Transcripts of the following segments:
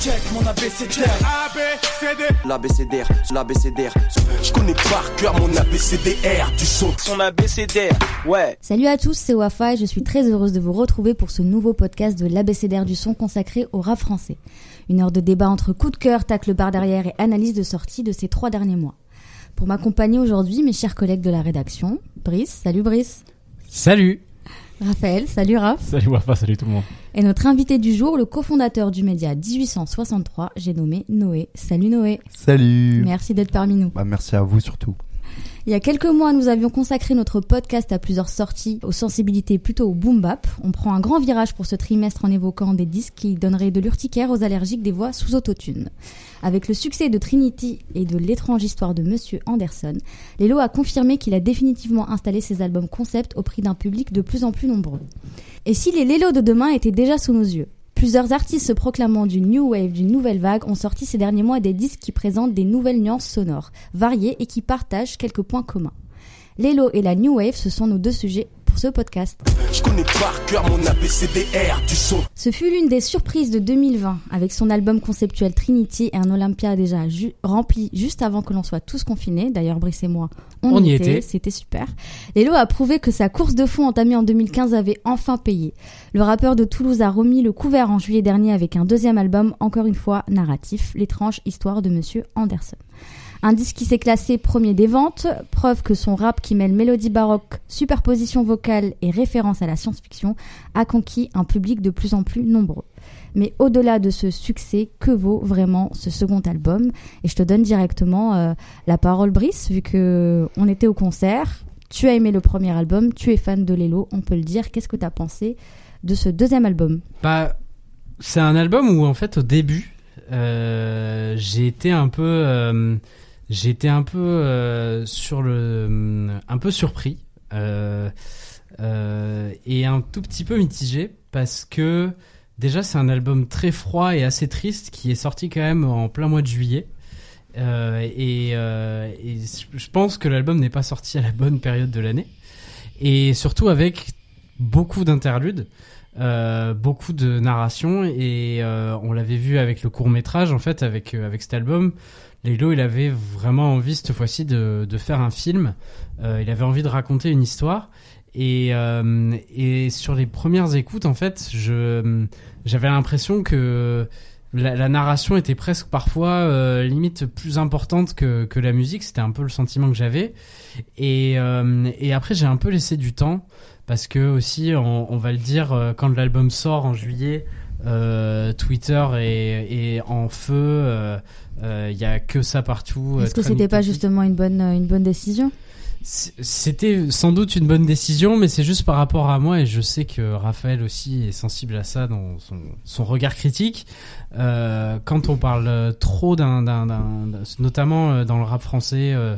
check mon abécédaire. L'abécédaire, l'abécédaire. Je connais par cœur mon abécédaire du son. Son abécédaire, ouais. Salut à tous, c'est Wafa et je suis très heureuse de vous retrouver pour ce nouveau podcast de l'abécédaire du son consacré au rap français. Une heure de débat entre coup de cœur, tacle barre derrière et analyse de sortie de ces trois derniers mois. Pour m'accompagner aujourd'hui, mes chers collègues de la rédaction, Brice, salut Brice. Salut Raphaël, salut Raph. Salut Wafa, salut tout le monde. Et notre invité du jour, le cofondateur du média 1863, j'ai nommé Noé. Salut Noé. Salut. Merci d'être parmi nous. Bah, merci à vous surtout. Il y a quelques mois, nous avions consacré notre podcast à plusieurs sorties aux sensibilités plutôt au boom bap. On prend un grand virage pour ce trimestre en évoquant des disques qui donneraient de l'urticaire aux allergiques des voix sous autotune. Avec le succès de Trinity et de l'étrange histoire de Monsieur Anderson, Lelo a confirmé qu'il a définitivement installé ses albums concept au prix d'un public de plus en plus nombreux. Et si les Lelo de demain étaient déjà sous nos yeux? Plusieurs artistes se proclamant du new wave, d'une nouvelle vague, ont sorti ces derniers mois des disques qui présentent des nouvelles nuances sonores, variées et qui partagent quelques points communs. L'élo et la new wave, ce sont nos deux sujets pour ce podcast. Je connais par cœur mon ABCDR du son. Ce fut l'une des surprises de 2020, avec son album conceptuel Trinity et un Olympia déjà rempli juste avant que l'on soit tous confinés. D'ailleurs, Brice et moi, on, y était, c'était super. Lélo a prouvé que sa course de fond entamée en 2015 avait enfin payé. Le rappeur de Toulouse a remis le couvert en juillet dernier avec un deuxième album, encore une fois narratif, l'étrange histoire de Monsieur Anderson. Un disque qui s'est classé premier des ventes, preuve que son rap qui mêle mélodie baroque, superposition vocale et référence à la science-fiction a conquis un public de plus en plus nombreux. Mais au-delà de ce succès, que vaut vraiment ce second album? Et je te donne directement euh, la parole, Brice, vu que on était au concert. Tu as aimé le premier album, tu es fan de Lelo, on peut le dire. Qu'est-ce que tu as pensé de ce deuxième album? Bah, c'est un album où en fait au début, euh, j'ai été un peu euh, J'étais un peu euh, sur le, un peu surpris euh, euh, et un tout petit peu mitigé parce que déjà c'est un album très froid et assez triste qui est sorti quand même en plein mois de juillet. et, et je pense que l'album n'est pas sorti à la bonne période de l'année et surtout avec beaucoup d'interludes. Euh, beaucoup de narration et euh, on l'avait vu avec le court métrage en fait avec avec cet album Lilo, il avait vraiment envie cette fois-ci de, de, faire un film. Euh, il avait envie de raconter une histoire. Et, euh, et sur les premières écoutes, en fait, je j'avais l'impression que la, narration était presque parfois euh, limite plus importante que, que la musique. C'était un peu le sentiment que j'avais. Et, et après, j'ai un peu laissé du temps parce que aussi, on, va le dire, quand l'album sort en juillet, euh, Twitter est, est, en feu. Il euh, y a que ça partout. Est-ce que c'était pas justement une bonne une bonne décision? C'était sans doute une bonne décision, mais c'est juste par rapport à moi et je sais que Raphaël aussi est sensible à ça dans son, son regard critique. Euh, quand on parle trop d'un, notamment euh, dans le rap français, euh,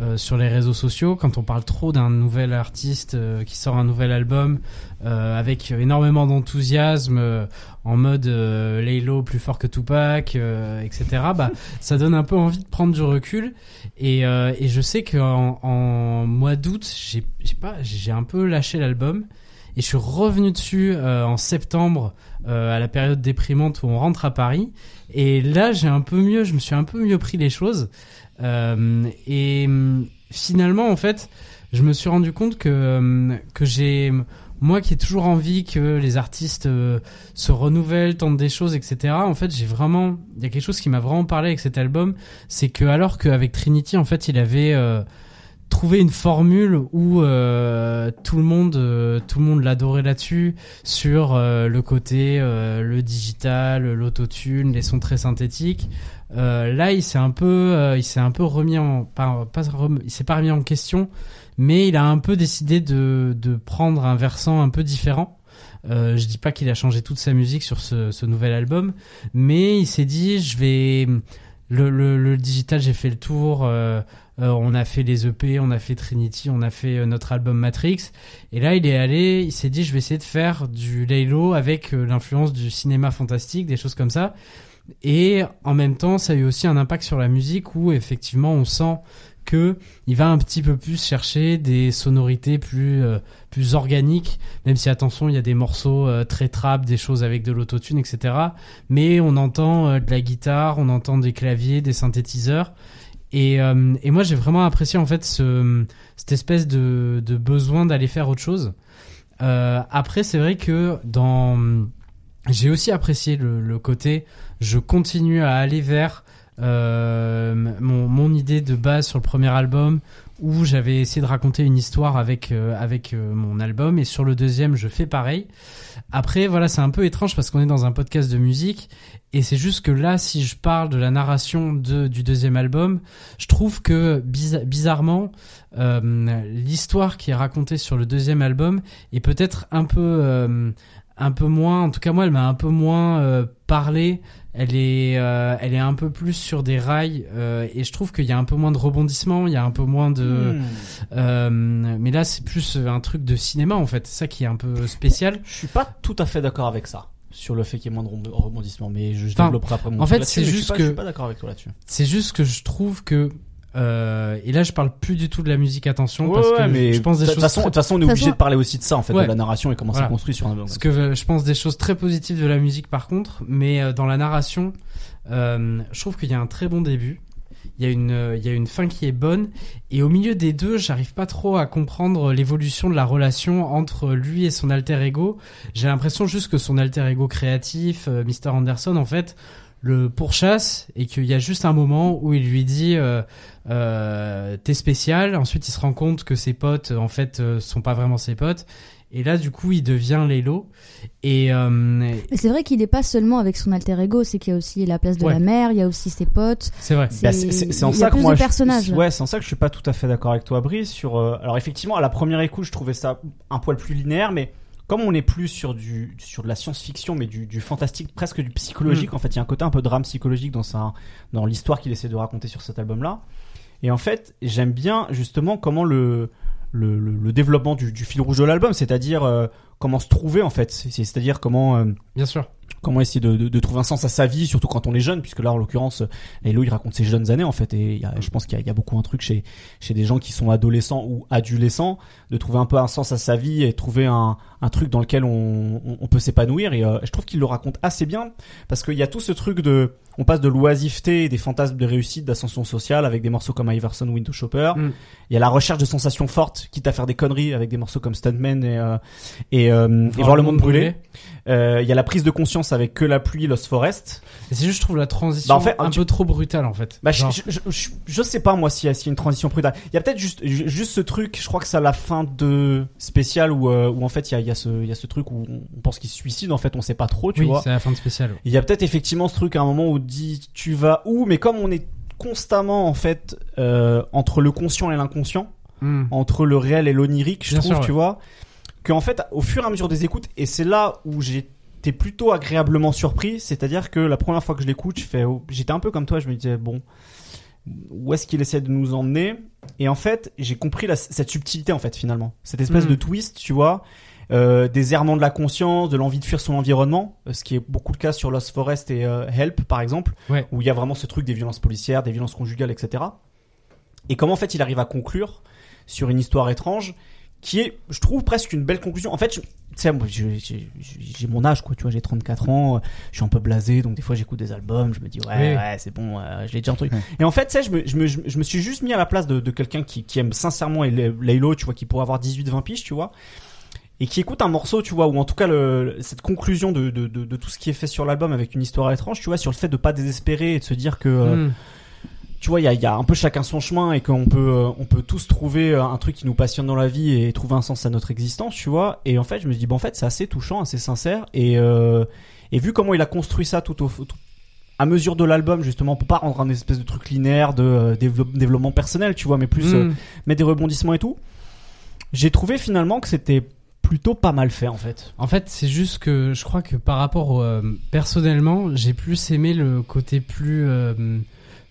euh, sur les réseaux sociaux, quand on parle trop d'un nouvel artiste euh, qui sort un nouvel album avec énormément d'enthousiasme, en mode euh, Laylo plus fort que Tupac, etc. Bah, ça donne un peu envie de prendre du recul. Et, et je sais qu'en en mois d'août, j'ai, j'ai pas, j'ai un peu lâché l'album. Et je suis revenu dessus euh, en septembre, euh, à la période déprimante où on rentre à Paris. Et là, j'ai un peu mieux, je me suis un peu mieux pris les choses. Euh, et hum, finalement, en fait, je me suis rendu compte que, hum, que j'ai, moi qui ai toujours envie que les artistes se renouvellent, tentent des choses, etc. En fait, j'ai vraiment, il y a quelque chose qui m'a vraiment parlé avec cet album, c'est que alors qu'avec Trinity, en fait, il avait trouver une formule où euh, tout le monde euh, tout le monde l'adorait là-dessus sur euh, le côté euh, le digital l'autotune les sons très synthétiques. Là il s'est un peu il s'est un peu remis en pas, pas il s'est pas remis en question mais il a un peu décidé de de prendre un versant un peu différent. Euh, je dis pas qu'il a changé toute sa musique sur ce, ce nouvel album, mais il s'est dit je vais le, digital j'ai fait le tour, euh, euh, on a fait les EP, on a fait Trinity, on a fait euh, notre album Matrix. Et là, il est allé, il s'est dit, je vais essayer de faire du Laylo avec l'influence du cinéma fantastique, des choses comme ça. Et en même temps, ça a eu aussi un impact sur la musique où effectivement, on sent il va un petit peu plus chercher des sonorités plus euh, plus organiques, même si attention, il y a des morceaux euh, très trap, des choses avec de l'autotune, etc. Mais on entend euh, de la guitare, on entend des claviers, des synthétiseurs. Et, moi, j'ai vraiment apprécié en fait ce, cette espèce de, besoin d'aller faire autre chose. après, c'est vrai que dans j'ai aussi apprécié le, côté je continue à aller vers mon, mon, idée de base sur le premier album où j'avais essayé de raconter une histoire avec euh, avec euh, mon album et sur le deuxième je fais pareil. Après voilà c'est un peu étrange parce qu'on est dans un podcast de musique et c'est juste que là si je parle de la narration de, du deuxième album je trouve que bizarrement euh, l'histoire qui est racontée sur le deuxième album est peut-être un peu un peu moins en tout cas moi elle m'a un peu moins parlé elle est, euh, elle est un peu plus sur des rails euh, et je trouve qu'il y a un peu moins de rebondissements, il y a un peu moins de. Hmm. Euh, mais là, c'est plus un truc de cinéma en fait, ça qui est un peu spécial. Je suis pas tout à fait d'accord avec ça sur le fait qu'il y ait moins de rebondissements, mais je, développerai après mon. En fait, c'est juste que. Je suis pas d'accord avec toi là-dessus. C'est juste que je trouve que euh, et là, je parle plus du tout de la musique, attention, parce que mais je pense des choses. De toute façon, on est obligé de parler aussi de ça, en fait, de la narration et comment c'est construit sur un album. Parce que euh, je pense des choses très positives de la musique, par contre, mais euh, dans la narration, euh, je trouve qu'il y a un très bon début. Il y, a une, il y a une fin qui est bonne et au milieu des deux, j'arrive pas trop à comprendre l'évolution de la relation entre lui et son alter ego. J'ai l'impression juste que son alter ego créatif, Mr Anderson, en fait, le pourchasse et qu'il y a juste un moment où il lui dit euh, euh, t'es spécial. Ensuite, il se rend compte que ses potes, en fait, euh, sont pas vraiment ses potes. Et là, du coup, il devient Lélo. Et euh, c'est vrai qu'il n'est pas seulement avec son alter ego, c'est qu'il y a aussi la place de la mère, il y a aussi ses potes. C'est vrai. C'est bah, en ça que moi, je, ouais, c'est en ça que je suis pas tout à fait d'accord avec toi, Brice. Sur, alors effectivement, à la première écoute, je trouvais ça un poil plus linéaire, mais comme on n'est plus sur du sur de la science-fiction mais du, du, fantastique presque du psychologique mm. en fait il y a un côté un peu drame psychologique dans sa dans l'histoire qu'il essaie de raconter sur cet album là et en fait j'aime bien justement comment le le, le, développement du, du, fil rouge de l'album c'est-à-dire euh, comment se trouver en fait. C'est-à-dire comment euh, bien sûr comment essayer de, de, de, trouver un sens à sa vie, surtout quand on est jeune, puisque là en l'occurrence, Hello il raconte ses jeunes années en fait, et y a, je pense qu'il y, y, a beaucoup un truc chez chez des gens qui sont adolescents ou adolescents, de trouver un peu un sens à sa vie et trouver un, un truc dans lequel on, on, peut s'épanouir. Et euh, je trouve qu'il le raconte assez bien, parce qu'il y a tout ce truc de, on passe de l'oisiveté, des fantasmes de réussite, d'ascension sociale avec des morceaux comme Iverson, Window Shopper. Mm. Il y a la recherche de sensations fortes, quitte à faire des conneries avec des morceaux comme Stuntman et euh, et, euh, et voir le monde brûler. Il y a la prise de conscience avec que la pluie, Lost Forest. C'est juste, je trouve la transition bah, un peu trop brutale en fait. Bah, je, je, je, sais pas moi s'il y, a une transition brutale. Il y a peut-être juste, juste ce truc. Je crois que c'est à la fin de spécial où, euh, où en fait il y a, y, a ce, y a ce truc où on pense qu'il se suicide. En fait, on sait pas trop, tu oui, vois. c'est la fin de spécial. Il y a peut-être effectivement ce truc à un moment où dit tu vas où, mais comme on est constamment en fait euh, entre le conscient et l'inconscient, hmm. entre le réel et l'onirique, je trouve, tu vois qu'en fait, au fur et à mesure des écoutes, et c'est là où j'étais plutôt agréablement surpris, c'est-à-dire que la première fois que je l'écoute, je fais, oh, j'étais un peu comme toi, je me disais bon, où est-ce qu'il essaie de nous emmener? Et en fait, j'ai compris cette subtilité en fait finalement, cette espèce de hmm. twist, tu vois. Euh, des errements de la conscience, de l'envie de fuir son environnement, euh, ce qui est beaucoup le cas sur Lost Forest et euh, Help par exemple, où il y a vraiment ce truc des violences policières, des violences conjugales, etc. Et comment en fait il arrive à conclure sur une histoire étrange qui est, je trouve, presque une belle conclusion. En fait, tu sais, moi, j'ai mon âge, quoi, tu vois, j'ai 34 ans, je suis un peu blasé, donc des fois j'écoute des albums, je me dis, ouais, ouais, c'est bon, euh, je l'ai déjà entendu. Et en fait, tu sais, je me, je, me, je me suis juste mis à la place de, de quelqu'un qui, qui aime sincèrement Laylo, tu vois, qui pourrait avoir 18-20 piges, tu vois, et qui écoute un morceau, tu vois, ou en tout cas le, cette conclusion de, de, de, de tout ce qui est fait sur l'album avec une histoire étrange, tu vois, sur le fait de pas désespérer et de se dire que... Euh, hmm tu vois, il y a, y a, un peu chacun son chemin et qu'on peut, euh, on peut tous trouver euh, un truc qui nous passionne dans la vie et trouver un sens à notre existence, tu vois. Et en fait, je me dis, bon, en fait, c'est assez touchant, assez sincère. Et, euh, et vu comment il a construit ça tout au, à mesure de l'album, justement, pour pas rendre un espèce de truc linéaire de développement personnel, tu vois, mais plus mm. mettre des rebondissements et tout, j'ai trouvé finalement que c'était plutôt pas mal fait en fait. En fait, c'est juste que je crois que par rapport personnellement, j'ai plus aimé le côté plus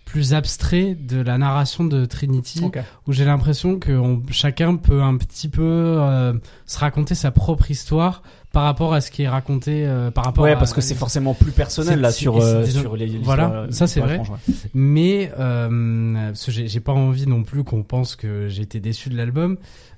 plus abstrait de la narration de Trinity, où j'ai l'impression que chacun peut un petit peu euh, se raconter sa propre histoire par rapport à ce qui est raconté euh, par rapport ouais parce que c'est forcément plus personnel là sur euh, sur les voilà ça c'est vrai mais euh, j'ai pas envie non plus qu'on pense que j'ai été déçu de l'album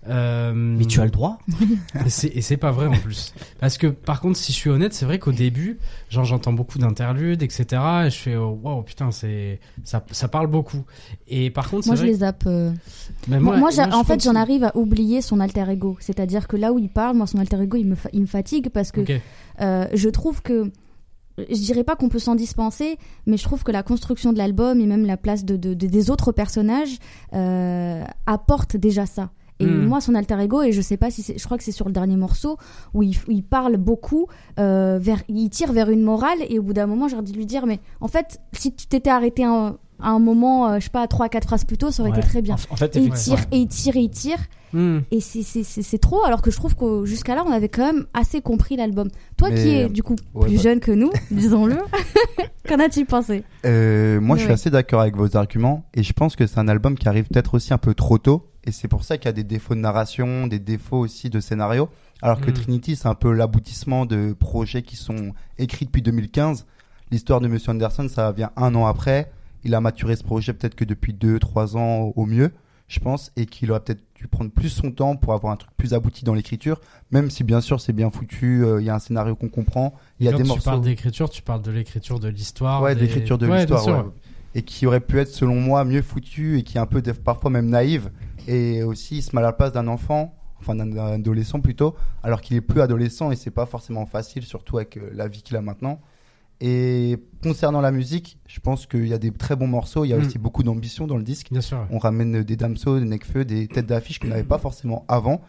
euh, mais tu as le droit. et c'est pas vrai en plus. Parce que par contre, si je suis honnête, c'est vrai qu'au début, genre j'entends beaucoup d'interludes, etc. Et je fais oh, wow putain, c'est ça, ça parle beaucoup. Et par contre, moi je les zappe. Euh. moi, moi, en fait, j'en arrive à oublier son alter ego. C'est-à-dire que là où il parle, moi son alter ego, il me, il me fatigue parce que euh, je trouve que je dirais pas qu'on peut s'en dispenser, mais je trouve que la construction de l'album et même la place de, de, des autres personnages euh, apporte déjà ça. Et hmm. moi, son alter ego, et je sais pas si je crois que c'est sur le dernier morceau où il, il parle beaucoup, euh, vers, il tire vers une morale, et au bout d'un moment, j'ai envie de lui dire, mais en fait, si tu t'étais arrêté à un moment, euh, je sais pas, trois, quatre phrases plus tôt, ça aurait été très bien. En, fait, et il tire, et il tire, et il tire. Hmm. Et c'est trop, alors que je trouve que jusqu'à là, on avait quand même assez compris l'album. Toi qui es du coup plus bah. jeune que nous, disons-le, qu'en as-tu pensé? Euh, Moi, je suis assez d'accord avec vos arguments, et je pense que c'est un album qui arrive peut-être aussi un peu trop tôt et c'est pour ça qu'il y a des défauts de narration, des défauts aussi de scénario. Alors que hmm. Trinity, c'est un peu l'aboutissement de projets qui sont écrits depuis 2015. L'histoire de Monsieur Anderson, ça vient un an après. Il a maturé ce projet peut-être que depuis deux, trois ans au mieux, je pense, et qu'il aurait peut-être dû prendre plus son temps pour avoir un truc plus abouti dans l'écriture. Même si bien sûr c'est bien foutu, euh, il y a un scénario qu'on comprend. Il y a des tu parles d'écriture, tu parles de l'écriture de l'histoire. Ouais, d'écriture de l'histoire. Et qui aurait pu être selon moi mieux foutu et qui est un peu parfois même naïve et aussi il se met à la place d'un enfant enfin d'un adolescent plutôt, alors qu'il est plus adolescent et c'est pas forcément facile, surtout avec euh, la vie qu'il a maintenant. Et concernant la musique, je pense qu'il y a des très bons morceaux, il y a mm. aussi beaucoup d'ambition dans le disque. Bien sûr. On ramène des Damso, des Nekfeu, des têtes d'affiche qu'on n'avait pas forcément avant.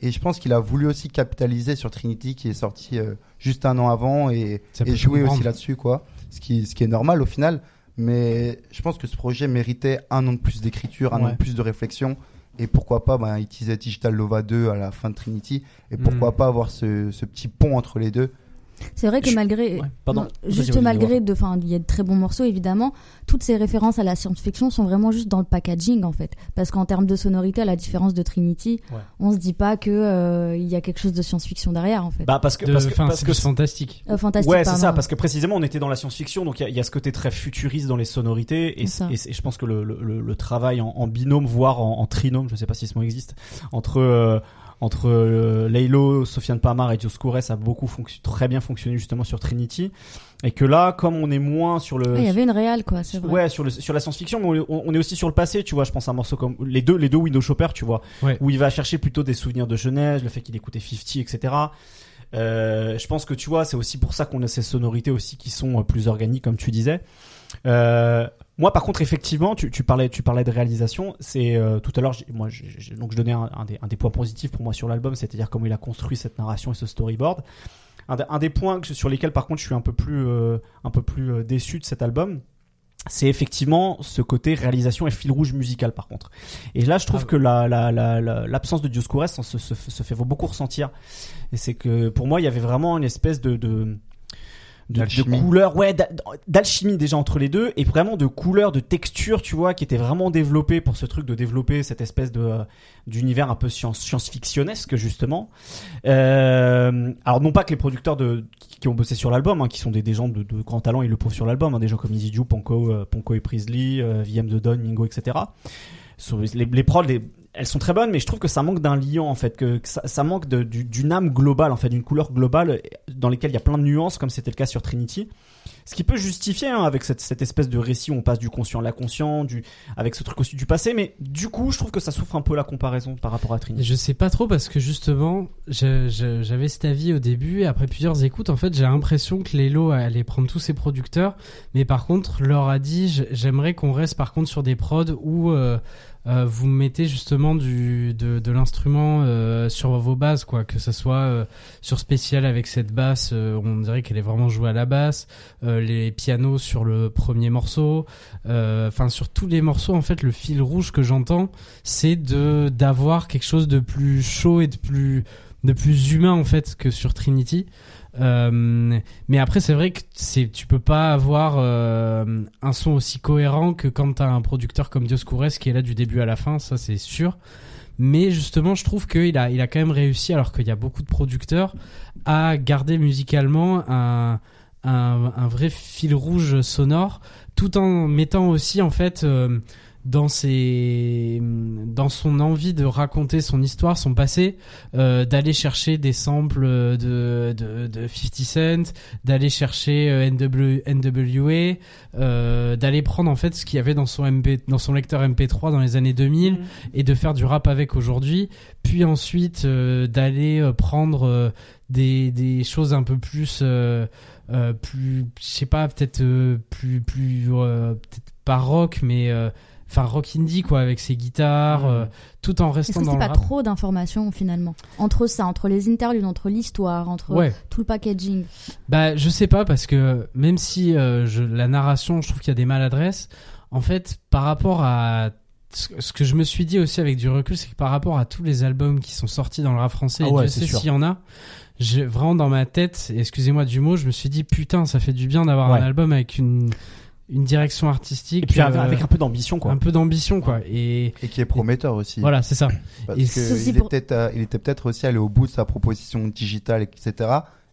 Et je pense qu'il a voulu aussi capitaliser sur Trinity qui est sorti euh, juste un an avant et, et jouer aussi là-dessus, quoi. Ce qui, ce qui est normal au final. Mais je pense que ce projet méritait un an de plus d'écriture, un an de plus de réflexion. Et pourquoi pas bah, utiliser Digital Lova 2 à la fin de Trinity. Et pourquoi hmm. pas avoir ce, ce petit pont entre les deux c'est vrai que malgré, pardon, juste malgré, de, enfin, il y a de très bons morceaux évidemment. Toutes ces références à la science-fiction sont vraiment juste dans le packaging en fait, parce qu'en termes de sonorité, à la différence de Trinity, on se dit pas que euh, il y a quelque chose de science-fiction derrière en fait. Bah parce que parce que, parce que fantastique. Euh, fantastique. Ouais, c'est ça, parce que précisément on était dans la science-fiction, donc il y, a ce côté très futuriste dans les sonorités, et, et, je pense que le, le, le travail en, binôme, voire en, en, trinôme, je sais pas si ce mot existe, entre euh, entre euh, Laylo, Sofiane Pamar et Dioscures a beaucoup très bien fonctionné justement sur Trinity. Et que là comme on est moins sur le il y avait une réelle quoi c'est vrai. Ouais sur le sur la science-fiction mais on, est aussi sur le passé tu vois. Je pense à un morceau comme les deux les deux Window Shopper tu vois. Où il va chercher plutôt des souvenirs de jeunesse le fait qu'il écoutait 50 etc euh, je pense que tu vois c'est aussi pour ça qu'on a ces sonorités aussi qui sont euh, plus organiques comme tu disais. Euh, moi, par contre, effectivement, tu, tu, parlais, tu parlais de réalisation. C'est euh, tout à l'heure, moi, donc je donnais un, des, un, des, points positifs pour moi sur l'album, c'est-à-dire comment il a construit cette narration et ce storyboard. Un, un des points sur lesquels, par contre, je suis un peu plus, euh, un peu plus euh, déçu de cet album, c'est effectivement ce côté réalisation et fil rouge musical par contre. Et là, je trouve ah que la, la, la, l'absence de Dioscures se, se, se, fait beaucoup ressentir. Et c'est que pour moi, il y avait vraiment une espèce de, de de, de couleurs, ouais, d'alchimie déjà entre les deux, et vraiment de couleurs, de textures, tu vois, qui étaient vraiment développées pour ce truc de développer cette espèce de euh, d'univers un peu science, science-fictionnesque justement. Euh, alors non pas que les producteurs de qui ont bossé sur l'album, hein, qui sont des, des gens de, de grand talent, ils le prouvent sur l'album, hein, des gens comme Easy Ju, Ponko, euh, Ponko et Priestley, euh, VM The Don, Mingo, etc. les, les prods, les, elles sont très bonnes, mais je trouve que ça manque d'un liant en fait, que, ça, manque d'une âme globale en fait, d'une couleur globale dans lesquelles il y a plein de nuances, comme c'était le cas sur Trinity. Ce qui peut justifier hein, avec cette, espèce de récit où on passe du conscient à l'inconscient, avec ce truc aussi du passé, mais du coup, je trouve que ça souffre un peu la comparaison par rapport à Trinity. Je sais pas trop parce que justement, j'avais cet avis au début et après plusieurs écoutes, en fait, j'ai l'impression que Lelo allait prendre tous ses producteurs, mais par contre, leur a dit, j'aimerais qu'on reste par contre sur des prods où euh, vous mettez justement du, de, de l'instrument euh, sur vos bases, quoi, que ce soit euh, sur spécial avec cette basse, on dirait qu'elle est vraiment jouée à la basse, les pianos sur le premier morceau, enfin sur tous les morceaux, en fait, le fil rouge que j'entends, c'est de d'avoir quelque chose de plus chaud et de plus de plus humain en fait que sur Trinity. Euh, mais après, c'est vrai que c'est, tu peux pas avoir euh, un son aussi cohérent que quand t'as un producteur comme Dioscures qui est là du début à la fin, ça c'est sûr. mais justement, je trouve qu'il a, il a quand même réussi, alors qu'il y a beaucoup de producteurs, à garder musicalement un, un, vrai fil rouge sonore, tout en mettant aussi en fait euh, dans ses dans son envie de raconter son histoire son passé euh, d'aller chercher des samples de de, de 50 Cent d'aller chercher euh, NW, NWA euh, d'aller prendre en fait ce qu'il y avait dans son MP dans son lecteur MP3 dans les années 2000 mm. et de faire du rap avec aujourd'hui puis ensuite euh, d'aller euh, prendre des des choses un peu plus plus je sais pas peut-être plus plus peut-être pas rock mais enfin rock indie quoi avec ses guitares euh, tout en restant dans le pas trop d'informations finalement entre ça entre les interludes entre l'histoire entre tout le packaging? Bah je sais pas parce que même si euh, je, la narration je trouve qu'il y a des maladresses en fait par rapport à ce que je me suis dit aussi avec du recul c'est que par rapport à tous les albums qui sont sortis dans le rap français ah et sais s'il y en a j'ai vraiment dans ma tête excusez-moi du mot je me suis dit putain ça fait du bien d'avoir un album avec une une direction artistique et puis avec euh, un peu d'ambition quoi un peu d'ambition quoi et et qui est prometteur aussi voilà c'est ça parce que il, était, euh, il était peut-être aussi allé au bout de sa proposition digitale etc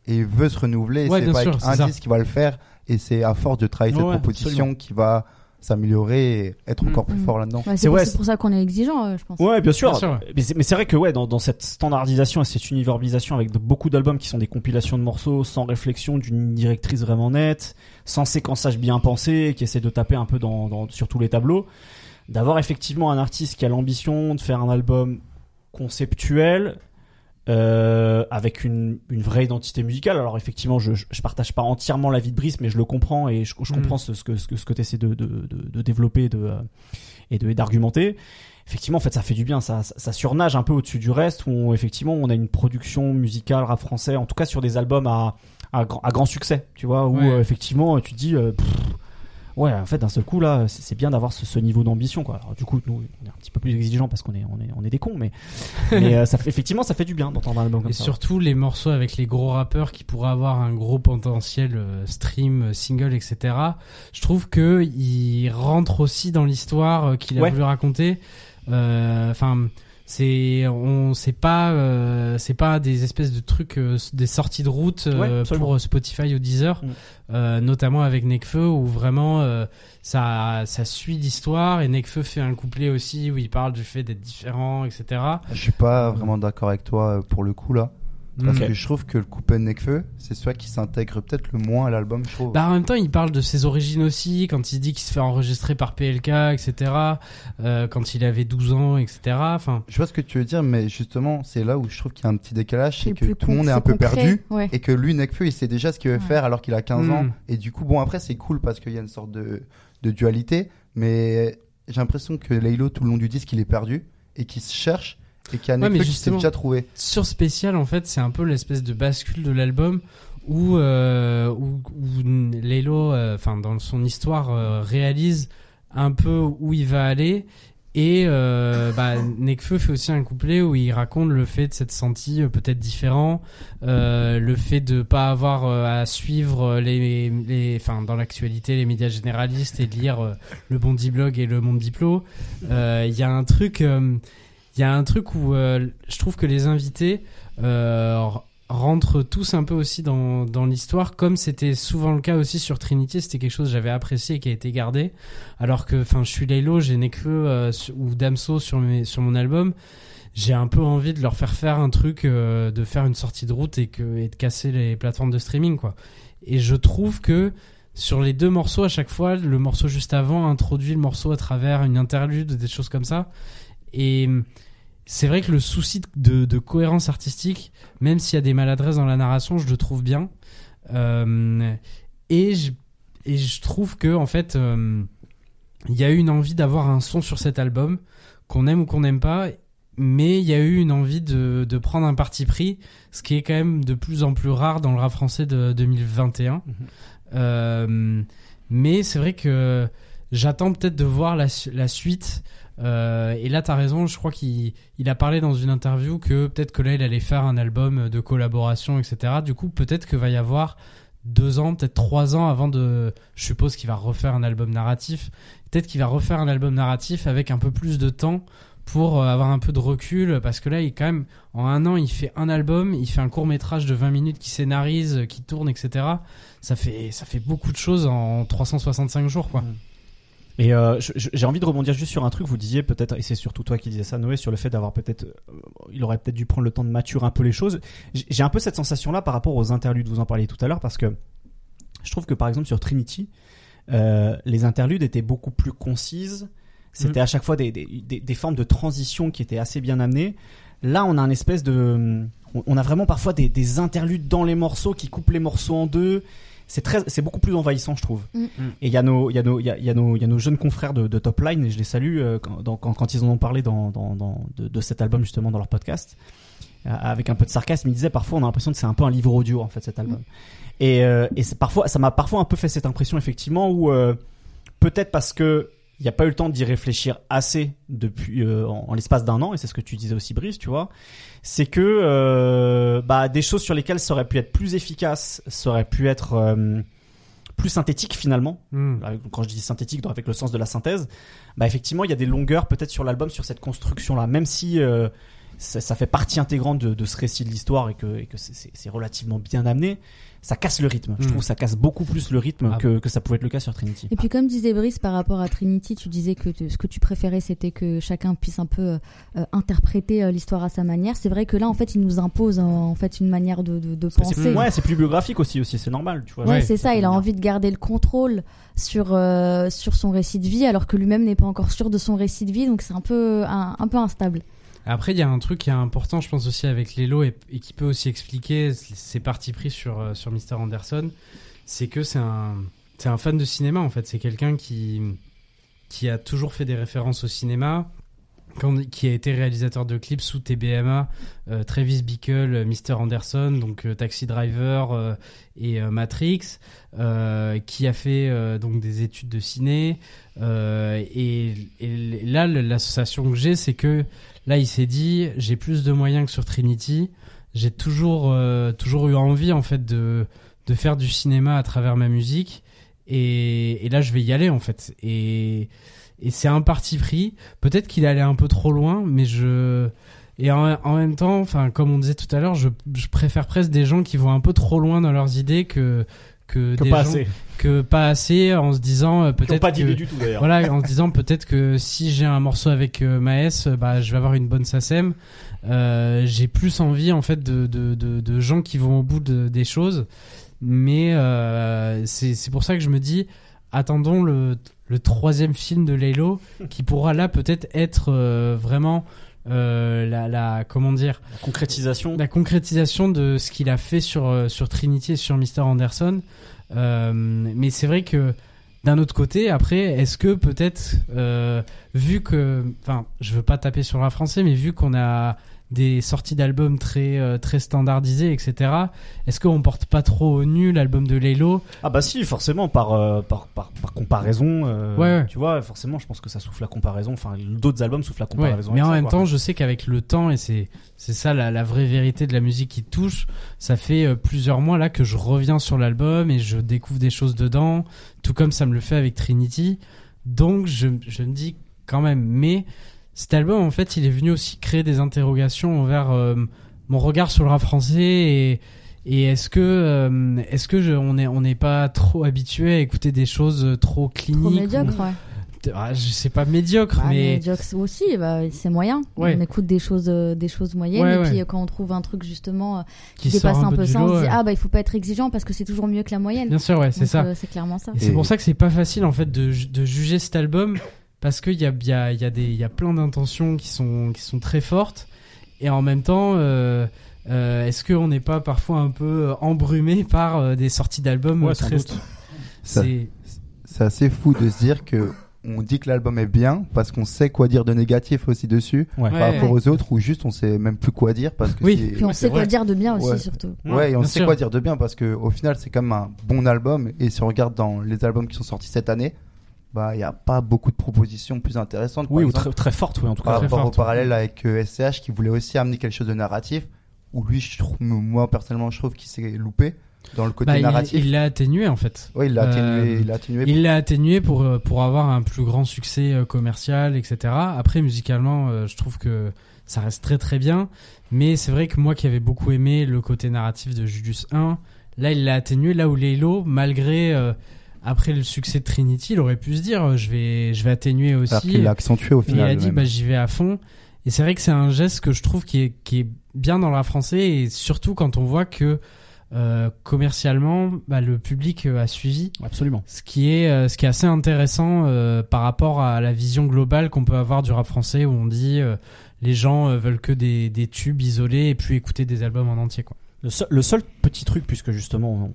et il veut se renouveler ouais, c'est pas sûr, un disque qui va le faire et c'est à force de travailler cette proposition qui va s'améliorer et être encore plus mm. fort là-dedans. c'est pour ça qu'on est exigeant, euh, je pense. Ouais, bien sûr. Mais c'est vrai que ouais, dans, dans, cette standardisation et cette universalisation avec beaucoup d'albums qui sont des compilations de morceaux sans réflexion d'une directrice vraiment nette, sans séquençage bien pensé, qui essaie de taper un peu dans, dans sur tous les tableaux, d'avoir effectivement un artiste qui a l'ambition de faire un album conceptuel euh, avec une, une, vraie identité musicale. Alors effectivement, je, je, partage pas entièrement la vie de Brice, mais je le comprends et je, je mm. comprends ce, ce, que ce que, ce que tu essaies de, de, de, de, développer de, euh, et de d'argumenter. Effectivement, en fait, ça fait du bien. Ça, ça, surnage un peu au-dessus du reste. Où effectivement, on a une production musicale rap français, en tout cas sur des albums à à, à grand succès. Tu vois, où euh, effectivement, tu te dis. Euh, ouais, en fait, d'un seul coup, là, c'est bien d'avoir ce, ce, niveau d'ambition, quoi. Alors, du coup, nous, on est un petit peu plus exigeants parce qu'on est, on est, on est des cons, mais, mais euh, ça fait, effectivement, ça fait du bien d'entendre un album comme Et surtout, les morceaux avec les gros rappeurs qui pourraient avoir un gros potentiel stream, single, etc. Je trouve que ils rentrent aussi dans l'histoire qu'il a voulu raconter. Enfin, c'est on c'est pas euh, c'est pas des espèces de trucs euh, des sorties de route euh, pour Spotify ou Deezer mm. notamment avec Nekfeu où vraiment ça ça suit l'histoire. Et Nekfeu fait un couplet aussi où il parle du fait d'être différent etc je suis pas vraiment d'accord avec toi pour le coup là parce que je trouve que le coupé Nekfeu, c'est celui qui s'intègre peut-être le moins à l'album, je trouve. Bah, en même temps, il parle de ses origines aussi, quand il dit qu'il se fait enregistrer par PLK, etc. Euh, quand il avait 12 ans, etc. Enfin. Je vois ce que tu veux dire, mais justement, c'est là où je trouve qu'il y a un petit décalage, c'est que tout le monde est un peu perdu, et que lui, Nekfeu, il sait déjà ce qu'il veut faire alors qu'il a 15 ans. Hmm. Et du coup, bon, après, c'est cool parce qu'il y a une sorte de, de dualité, mais j'ai l'impression que Laylo, tout le long du disque, il est perdu, et qu'il se cherche, et a ouais, déjà trouvé. Sur Spécial, en fait, c'est un peu l'espèce de bascule de l'album où, euh, où, Lelo, euh, enfin, dans son histoire, euh, réalise un peu où il va aller. Et euh, bah, Nekfeu fait aussi un couplet où il raconte le fait de s'être senti peut-être différent, le fait de pas avoir à suivre les, les, enfin dans l'actualité les médias généralistes et de lire le Bondi Blog et le Monde Diplo. Il y a un truc il y a un truc où euh, je trouve que les invités euh, rentrent tous un peu aussi dans, dans l'histoire, comme c'était souvent le cas aussi sur Trinity. C'était quelque chose que j'avais apprécié et qui a été gardé. Alors que, enfin, je suis Laylo, j'ai Nekfeu euh, ou Damso sur, mes, sur mon album. J'ai un peu envie de leur faire faire un truc, euh, de faire une sortie de route et, que, et de casser les plateformes de streaming, quoi. Et je trouve que sur les deux morceaux, à chaque fois, le morceau juste avant introduit le morceau à travers une interlude, des choses comme ça. Et c'est vrai que le souci de, cohérence artistique, même s'il y a des maladresses dans la narration, je le trouve bien. Euh, et, je, et je trouve que en fait, euh, il y a eu une envie d'avoir un son sur cet album qu'on aime ou qu'on n'aime pas, mais il y a eu une envie de, de, prendre un parti pris, ce qui est quand même de plus en plus rare dans le rap français de 2021. Mhm. Euh, mais c'est vrai que j'attends peut-être de voir la, la suite euh, et là, t'as raison, je crois qu'il il a parlé dans une interview que peut-être que là, il allait faire un album de collaboration, etc. Du coup, peut-être que va y avoir deux ans, peut-être trois ans avant de. Je suppose qu'il va refaire un album narratif. Peut-être qu'il va refaire un album narratif avec un peu plus de temps pour euh, avoir un peu de recul parce que là il quand même en un an il fait un album il fait un court métrage de 20 minutes qui scénarise qui tourne etc ça fait ça fait beaucoup de choses en 365 jours quoi mm. Et euh, j'ai envie de rebondir juste sur un truc. Vous disiez peut-être, et c'est surtout toi qui disais ça, Noé, sur le fait d'avoir peut-être, euh, il aurait peut-être dû prendre le temps de maturer un peu les choses. J'ai un peu cette sensation-là par rapport aux interludes. Vous en parliez tout à l'heure parce que je trouve que par exemple sur Trinity, euh, les interludes étaient beaucoup plus concises. C'était mm. à chaque fois des, des, des, formes de transition qui étaient assez bien amenées. Là, on a un espèce de, on a vraiment parfois des, des interludes dans les morceaux qui coupent les morceaux en deux c'est très, c'est beaucoup plus envahissant, je trouve. Mm. Mm. Et il y a nos, il y a nos, il y a, y a nos, il y a nos jeunes confrères de, de Top Line et je les salue euh, quand, quand, quand, ils en ont parlé dans, dans, dans de, de, cet album justement dans leur podcast. Euh, avec un peu de sarcasme, ils disaient parfois on a l'impression que c'est un peu un livre audio en fait cet album. Mm. Et, euh, et parfois, ça m'a parfois un peu fait cette impression effectivement où peut-être parce que il n'y a pas eu le temps d'y réfléchir assez depuis en, l'espace d'un an et c'est ce que tu disais aussi Brice tu vois c'est que euh, bah, des choses sur lesquelles ça aurait pu être plus efficace, ça aurait pu être euh, plus synthétique finalement. Hmm. Quand je dis synthétique, avec le sens de la synthèse, bah effectivement il y a des longueurs peut-être sur l'album sur cette construction là, même si euh, ça, fait partie intégrante de, de ce récit de l'histoire et que, et que c'est relativement bien amené ça casse le rythme. Je hmm. trouve que ça casse beaucoup plus le rythme ah. que, que, ça pouvait être le cas sur Trinity. Et puis comme disait Brice par rapport à Trinity, tu disais que ce que tu préférais c'était que chacun puisse un peu euh, euh, interpréter euh, l'histoire à sa manière. C'est vrai que là en fait il nous impose en fait une manière de, de, de penser. ouais, c'est plus biographique aussi, aussi c'est normal. Tu vois, ouais, c'est ça. Il a envie de garder le contrôle sur sur son récit de vie alors que lui-même n'est pas encore sûr de son récit de vie, donc c'est un peu un peu instable. Après, il y a un truc qui est important, je pense aussi avec Lelo et, et qui peut aussi expliquer ses partis pris sur euh, sur Mr Anderson, c'est que c'est un c'est un fan de cinéma en fait. C'est quelqu'un qui qui a toujours fait des références au cinéma, qui a été réalisateur de clips sous TBMA, euh, Travis Bickle, euh, Mr Anderson, donc Taxi Driver et Matrix, qui a fait donc des études de ciné. Et, et, là, l'association que j'ai, c'est que Là, il s'est dit, j'ai plus de moyens que sur Trinity. J'ai toujours, euh, toujours eu envie en fait de, de faire du cinéma à travers ma musique. Et, et là, je vais y aller en fait. Et, et c'est un parti pris. Peut-être qu'il allait un peu trop loin, mais je et en, en même temps, enfin, comme on disait tout à l'heure, je, je préfère presque des gens qui vont un peu trop loin dans leurs idées que que, que pas assez. que pas assez en se disant euh, peut-être pas d'idée du tout d'ailleurs. Voilà, en se disant peut-être que si j'ai un morceau avec euh, Maes, bah je vais avoir une bonne SACEM. Euh, j'ai plus envie en fait de, de, de, de, gens qui vont au bout de, des choses. Mais euh, c'est pour ça que je me dis attendons le, le troisième film de Laylo qui pourra là peut-être être, vraiment euh, la, la, comment dire la concrétisation. la concrétisation de ce qu'il a fait sur euh, sur Trinity et sur Mr Anderson. Euh, mais c'est vrai que d'un autre côté après est-ce que peut-être euh, vu que enfin je veux pas taper sur la français mais vu qu'on a des sorties d'albums très euh, très standardisées, etc. Est-ce qu'on porte pas trop au nu l'album de Laylo Ah bah si, forcément par euh, par, par, par, comparaison. Euh, ouais, Tu vois, forcément, je pense que ça souffle la comparaison. Enfin, d'autres albums soufflent la comparaison. mais en même temps, je sais qu'avec le temps et c'est c'est ça la, la, vraie vérité de la musique qui touche. Ça fait plusieurs mois là que je reviens sur l'album et je découvre des choses dedans, tout comme ça me le fait avec Trinity. Donc je je me dis quand même, mais cet album, en fait, il est venu aussi créer des interrogations envers euh, mon regard sur le rap français et, et est-ce que, euh, est-ce que je, on est, on n'est pas trop habitué à écouter des choses trop cliniques Trop médiocre, ouais. Ah, je sais pas médiocre, bah, mais médiocre aussi, bah, c'est moyen. On écoute des choses, euh, des choses moyennes, et puis quand on trouve un truc justement qui, dépasse un, peu, ça, on se dit ah bah il faut pas être exigeant parce que c'est toujours mieux que la moyenne. Bien sûr, ouais, c'est ça. c'est clairement ça. Et, c'est pour ça que c'est pas facile en fait de, de juger cet album parce qu'il y a, y, a, y, a des, y a plein d'intentions qui sont, qui sont très fortes. Et en même temps euh, euh, est-ce qu'on n'est pas parfois un peu embrumé par euh, des sorties d'albums très c'est assez fou de se dire que on dit que l'album est bien parce qu'on sait quoi dire de négatif aussi dessus par rapport aux autres ou juste on sait même plus quoi dire parce que oui. puis on sait quoi dire de bien aussi surtout. Ouais et on sait quoi dire de bien parce que au final c'est quand même un bon album. Et si on regarde dans les albums qui sont sortis cette année bah il y a pas beaucoup de propositions plus intéressantes. Oui, ou très, très fortes, oui, en tout cas. Par rapport au parallèle avec euh, SCH qui voulait aussi amener quelque chose de narratif, où lui, je trouve, moi personnellement, je trouve qu'il s'est loupé. dans le côté bah, narratif. Il l'a atténué en fait. Oui, il l'a atténué. il l'a atténué, l'a atténué pour pour avoir un plus grand succès commercial, etc. Après musicalement, je trouve que ça reste très très bien. Mais c'est vrai que moi qui avais beaucoup aimé le côté narratif de Judas 1, là il l'a atténué. Là où Laylo, malgré après le succès de Trinity, il aurait pu se dire euh, je vais, je vais atténuer aussi. Alors qu'il l'a accentué au final. il a dit bah, j'y vais à fond. Et c'est vrai que c'est un geste que je trouve qui est, qui est bien dans le français et surtout quand on voit que euh, commercialement, bah, le public euh, a suivi. Absolument. Ce qui est, euh, ce qui est assez intéressant euh, par rapport à la vision globale qu'on peut avoir du rap français où on dit les gens veulent que des, des tubes isolés et puis écouter des albums en entier. Quoi. Le seul, petit truc, puisque justement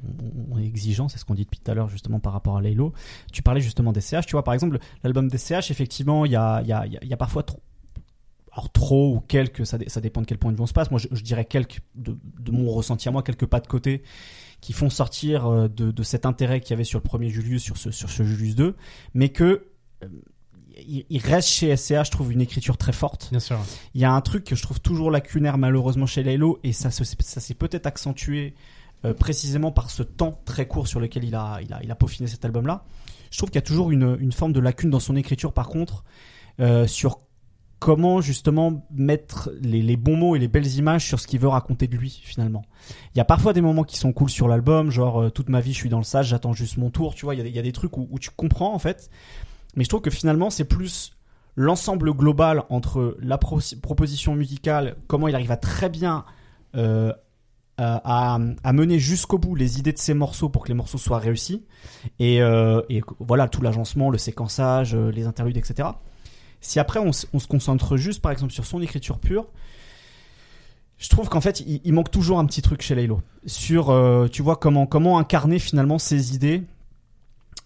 on, est exigeant, c'est ce qu'on dit depuis tout à l'heure justement par rapport à Laylo. Tu parlais justement des CH, tu vois, par exemple, l'album des CH, effectivement, il y a, y, a, y a parfois trop, alors trop ou quelques, ça, ça dépend de quel point de vue on se passe. Moi, je, dirais quelques, de, mon ressenti à moi, quelques pas de côté qui font sortir euh, de, de cet intérêt qu'il y avait sur le premier Julius, sur ce, sur ce Julius 2, mais que il, reste chez SCH, je trouve une écriture très forte. Bien sûr. Il y a un truc que je trouve toujours lacunaire malheureusement chez Laylo et ça, ça s'est peut-être accentué euh, précisément par ce temps très court sur lequel il a, il a, il a peaufiné cet album-là. Je trouve qu'il y a toujours une, une, forme de lacune dans son écriture par contre euh, sur comment justement mettre les, les, bons mots et les belles images sur ce qu'il veut raconter de lui finalement. Il y a parfois des moments qui sont cool sur l'album, genre euh, toute ma vie je suis dans le sage, j'attends juste mon tour, tu vois, il y a, il y a des trucs où, où, tu comprends en fait, mais je trouve que finalement, c'est plus l'ensemble global entre la proposition musicale, comment il arrive à très bien euh, à, mener jusqu'au bout les idées de ces morceaux pour que les morceaux soient réussis. Et, euh, voilà, tout l'agencement, le séquençage, euh, les interludes, etc. Si après on, se concentre juste, par exemple, sur son écriture pure, je trouve qu'en fait, il, manque toujours un petit truc chez Laylo. Sur, tu vois, comment, comment incarner finalement ses idées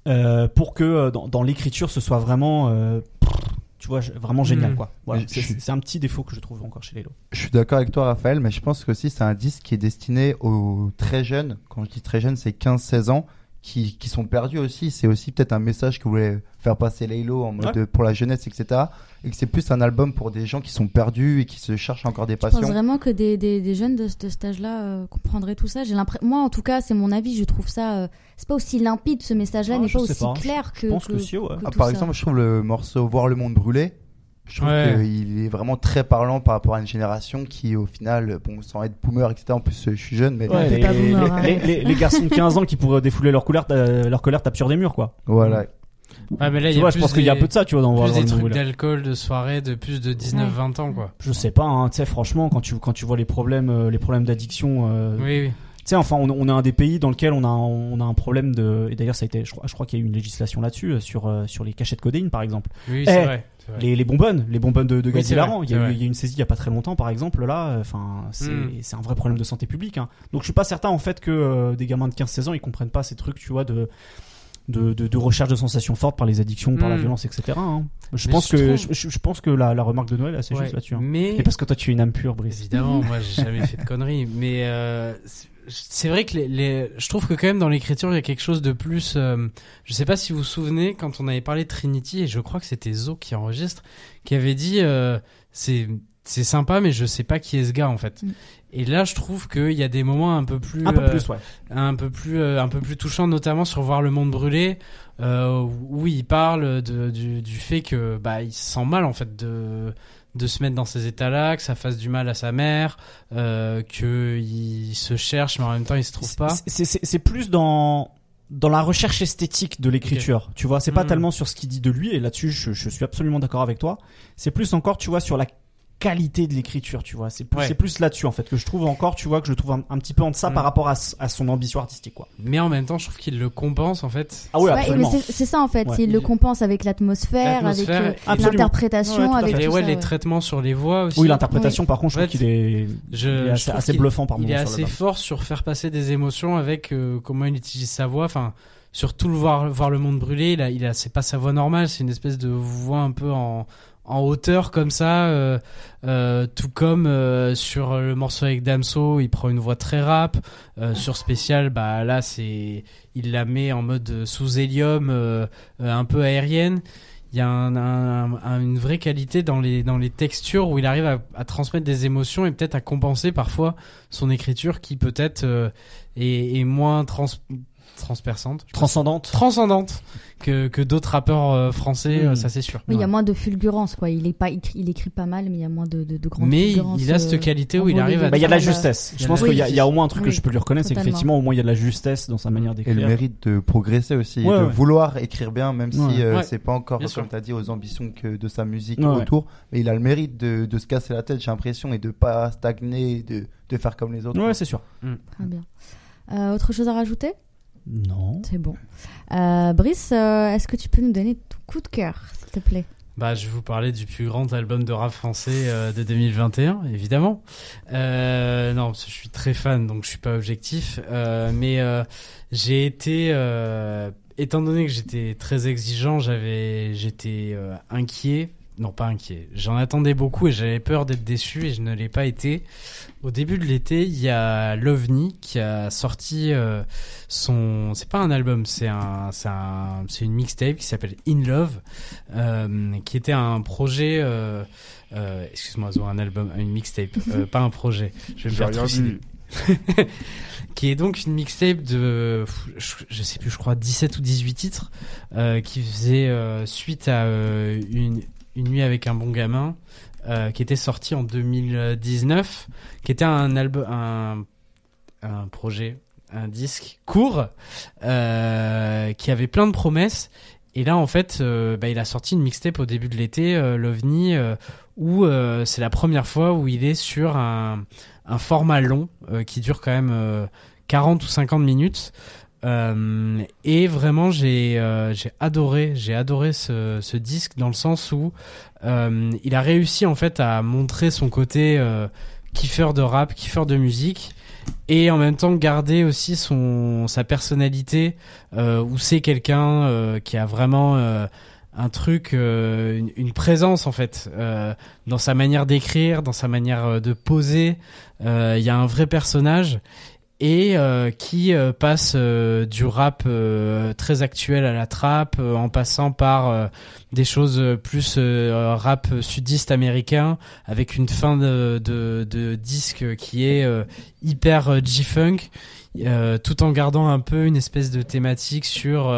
euh, pour que euh, dans, l'écriture ce soit vraiment euh, tu vois vraiment génial mm. quoi. Voilà, c'est un petit défaut que je trouve encore chez Lelo. Je suis d'accord avec toi Raphaël mais je pense que aussi c'est un disque qui est destiné aux très jeunes. Quand je dis très jeunes c'est 15-16 ans qui, qui sont perdus aussi. C'est aussi peut-être un message que voulait faire passer Laylo en mode pour la jeunesse, etc. Et que c'est plus un album pour des gens qui sont perdus et qui se cherchent encore des passions. Je pense vraiment que des, des, des jeunes de ce stage-là euh, comprendraient tout ça. J'ai l'impression, moi en tout cas, c'est mon avis. Je trouve ça, euh, c'est pas aussi limpide ce message-là, ah, n'est pas aussi clair que. Je pense que, si, ouais. Ah, par exemple, je trouve le morceau Voir le monde brûler je trouve qu'il est vraiment très parlant par rapport à une génération qui, au final, bon, sans être boomer, etc. En plus, je suis jeune, mais les, garçons de 15 ans qui pourraient défouler leur colère, leur colère tapent sur des murs, quoi. Voilà. Ouais, mais là, tu vois, je pense qu'il y a un peu de ça, tu vois, dans plus des trucs d'alcool, de soirée, de plus de 19-20 ans, quoi. Je sais pas, hein, tu sais, franchement, quand tu, quand tu vois les problèmes, euh, les problèmes d'addiction, euh, oui, oui. Tu sais, enfin, on, on est un des pays dans lequel on a, on a un problème de. Et d'ailleurs, ça a été, je crois, je crois qu'il y a eu une législation là-dessus, euh, sur, sur les cachets de codéine, par exemple. Oui, c'est eh, vrai. Les, les, bonbonnes, les bonbonnes de, de gaz il, y a eu, il y a une saisie il y a pas très longtemps, par exemple. Là, enfin, c'est hmm. c'est un vrai problème de santé publique. Hein. Donc, je suis pas certain en fait que euh, des gamins de 15-16 ans ils comprennent pas ces trucs, tu vois, de de, de, de, recherche de sensations fortes par les addictions, par la hmm. violence, etc. Hein. Je, pense que, je, je, pense que la, la remarque de Noël est assez juste là-dessus. Hein. Mais... Et parce que toi tu es une âme pure, Brice. Évidemment, moi j'ai jamais fait de conneries. Mais euh, c'est vrai que les, les, je trouve que quand même dans l'écriture il y a quelque chose de plus. Euh, je sais pas si vous vous souvenez quand on avait parlé de Trinity et je crois que c'était Zo qui enregistre, qui avait dit euh, c'est c'est sympa mais je sais pas qui est ce gars en fait. Mm. Et là je trouve qu'il y a des moments un peu plus un peu plus ouais. un peu plus euh, un peu plus touchants notamment sur voir le monde brûler euh, où il parle de, du, du fait que bah il se sent mal en fait de de se mettre dans ces états-là, que ça fasse du mal à sa mère, euh, qu'il se cherche mais en même temps il se trouve pas. C'est plus dans dans la recherche esthétique de l'écriture, tu vois, c'est pas hmm. tellement sur ce qu'il dit de lui et là-dessus je, je, suis absolument d'accord avec toi. C'est plus encore, tu vois, sur la qualité de l'écriture, tu vois. C'est plus, c'est plus là-dessus en fait que je trouve encore, tu vois, que je trouve un, petit peu en deçà par mm. rapport à, à, son ambition artistique, quoi. Mais en même temps, je trouve qu'il le compense en fait. Ah oui, absolument. c'est ça en fait, il le compense avec l'atmosphère, avec euh, l'interprétation, avec tout ouais, les traitements sur les voix aussi. Oui, l'interprétation, par contre, je trouve qu'il est, je, assez, bluffant par Il est assez fort sur faire passer des émotions avec euh, comment il utilise sa voix, enfin sur tout le voir voir le monde brûler il a il a c'est pas sa voix normale c'est une espèce de voix un peu en en hauteur comme ça, euh, euh, tout comme euh, sur le morceau avec Damso, il prend une voix très rap. sur spécial, bah là c'est, il la met en mode sous hélium, un peu aérienne. il y a une vraie qualité dans les dans les textures où il arrive à, transmettre des émotions et peut-être à compenser parfois son écriture qui peut-être est, est, moins trans transperçante, transcendante, transcendante que, que d'autres rappeurs euh, français, euh, ça c'est sûr. il y a moins de fulgurance, quoi. Il est pas, il écrit pas mal, mais il y a moins de, de, de grandes Mais il a cette euh, qualité où il arrive à. Bah, il y a de la justesse. Je pense qu'il y, a, il y a au moins un truc que je peux lui reconnaître, c'est qu'effectivement, au moins il y a de la justesse dans sa manière d'écrire. Et le mérite de progresser aussi, de vouloir écrire bien, même si c'est pas encore, comme tu as dit, aux ambitions que de sa musique autour. Mais il a le mérite de, de se casser la tête, j'ai l'impression, et de pas stagner, de, de faire comme les autres. Ouais, c'est sûr. Très bien. autre chose à rajouter? Non. C'est bon. Euh, Brice, euh, est-ce que tu peux nous donner ton coup de cœur, s'il te plaît? Bah, je vais vous parler du plus grand album de rap français euh, de 2021, évidemment. Euh, non, parce que je suis très fan, donc je suis pas objectif. Euh, mais euh, j'ai été, étant donné que j'étais très exigeant, j'avais, j'étais inquiet non pas inquiet. J'en attendais beaucoup et j'avais peur d'être déçu et je ne l'ai pas été. Au début de l'été, il y a Lovni qui a sorti euh, son. C'est pas un album, c'est un, c'est un, une mixtape qui s'appelle In Love, euh, qui était un projet. Euh, excuse-moi, un album, une mixtape, pas un projet. Je vais me faire trucider. qui est donc une mixtape de, je, sais plus, je crois 17 ou 18 titres, qui faisait suite à une, une nuit avec un bon gamin, qui était sorti en 2019, qui était un album, un, un projet, un disque court, euh, qui avait plein de promesses. Et là, en fait, euh, bah, il a sorti une mixtape au début de l'été, euh, l'OVNI, euh, où c'est la première fois où il est sur un, un format long qui dure quand même 40 ou 50 minutes. Euh, et vraiment, j'ai euh, j'ai adoré, j'ai adoré ce, ce disque dans le sens où euh, il a réussi en fait à montrer son côté kiffeur de rap, kiffeur de musique, et en même temps garder aussi son sa personnalité où c'est quelqu'un qui a vraiment un truc, une, présence en fait, dans sa manière d'écrire, dans sa manière de poser. Il y a un vrai personnage et euh, qui euh, passe euh, du rap très actuel à la trap en passant par des choses plus rap sudiste américain avec une fin de, de, de disque qui est hyper G-funk tout en gardant un peu une espèce de thématique sur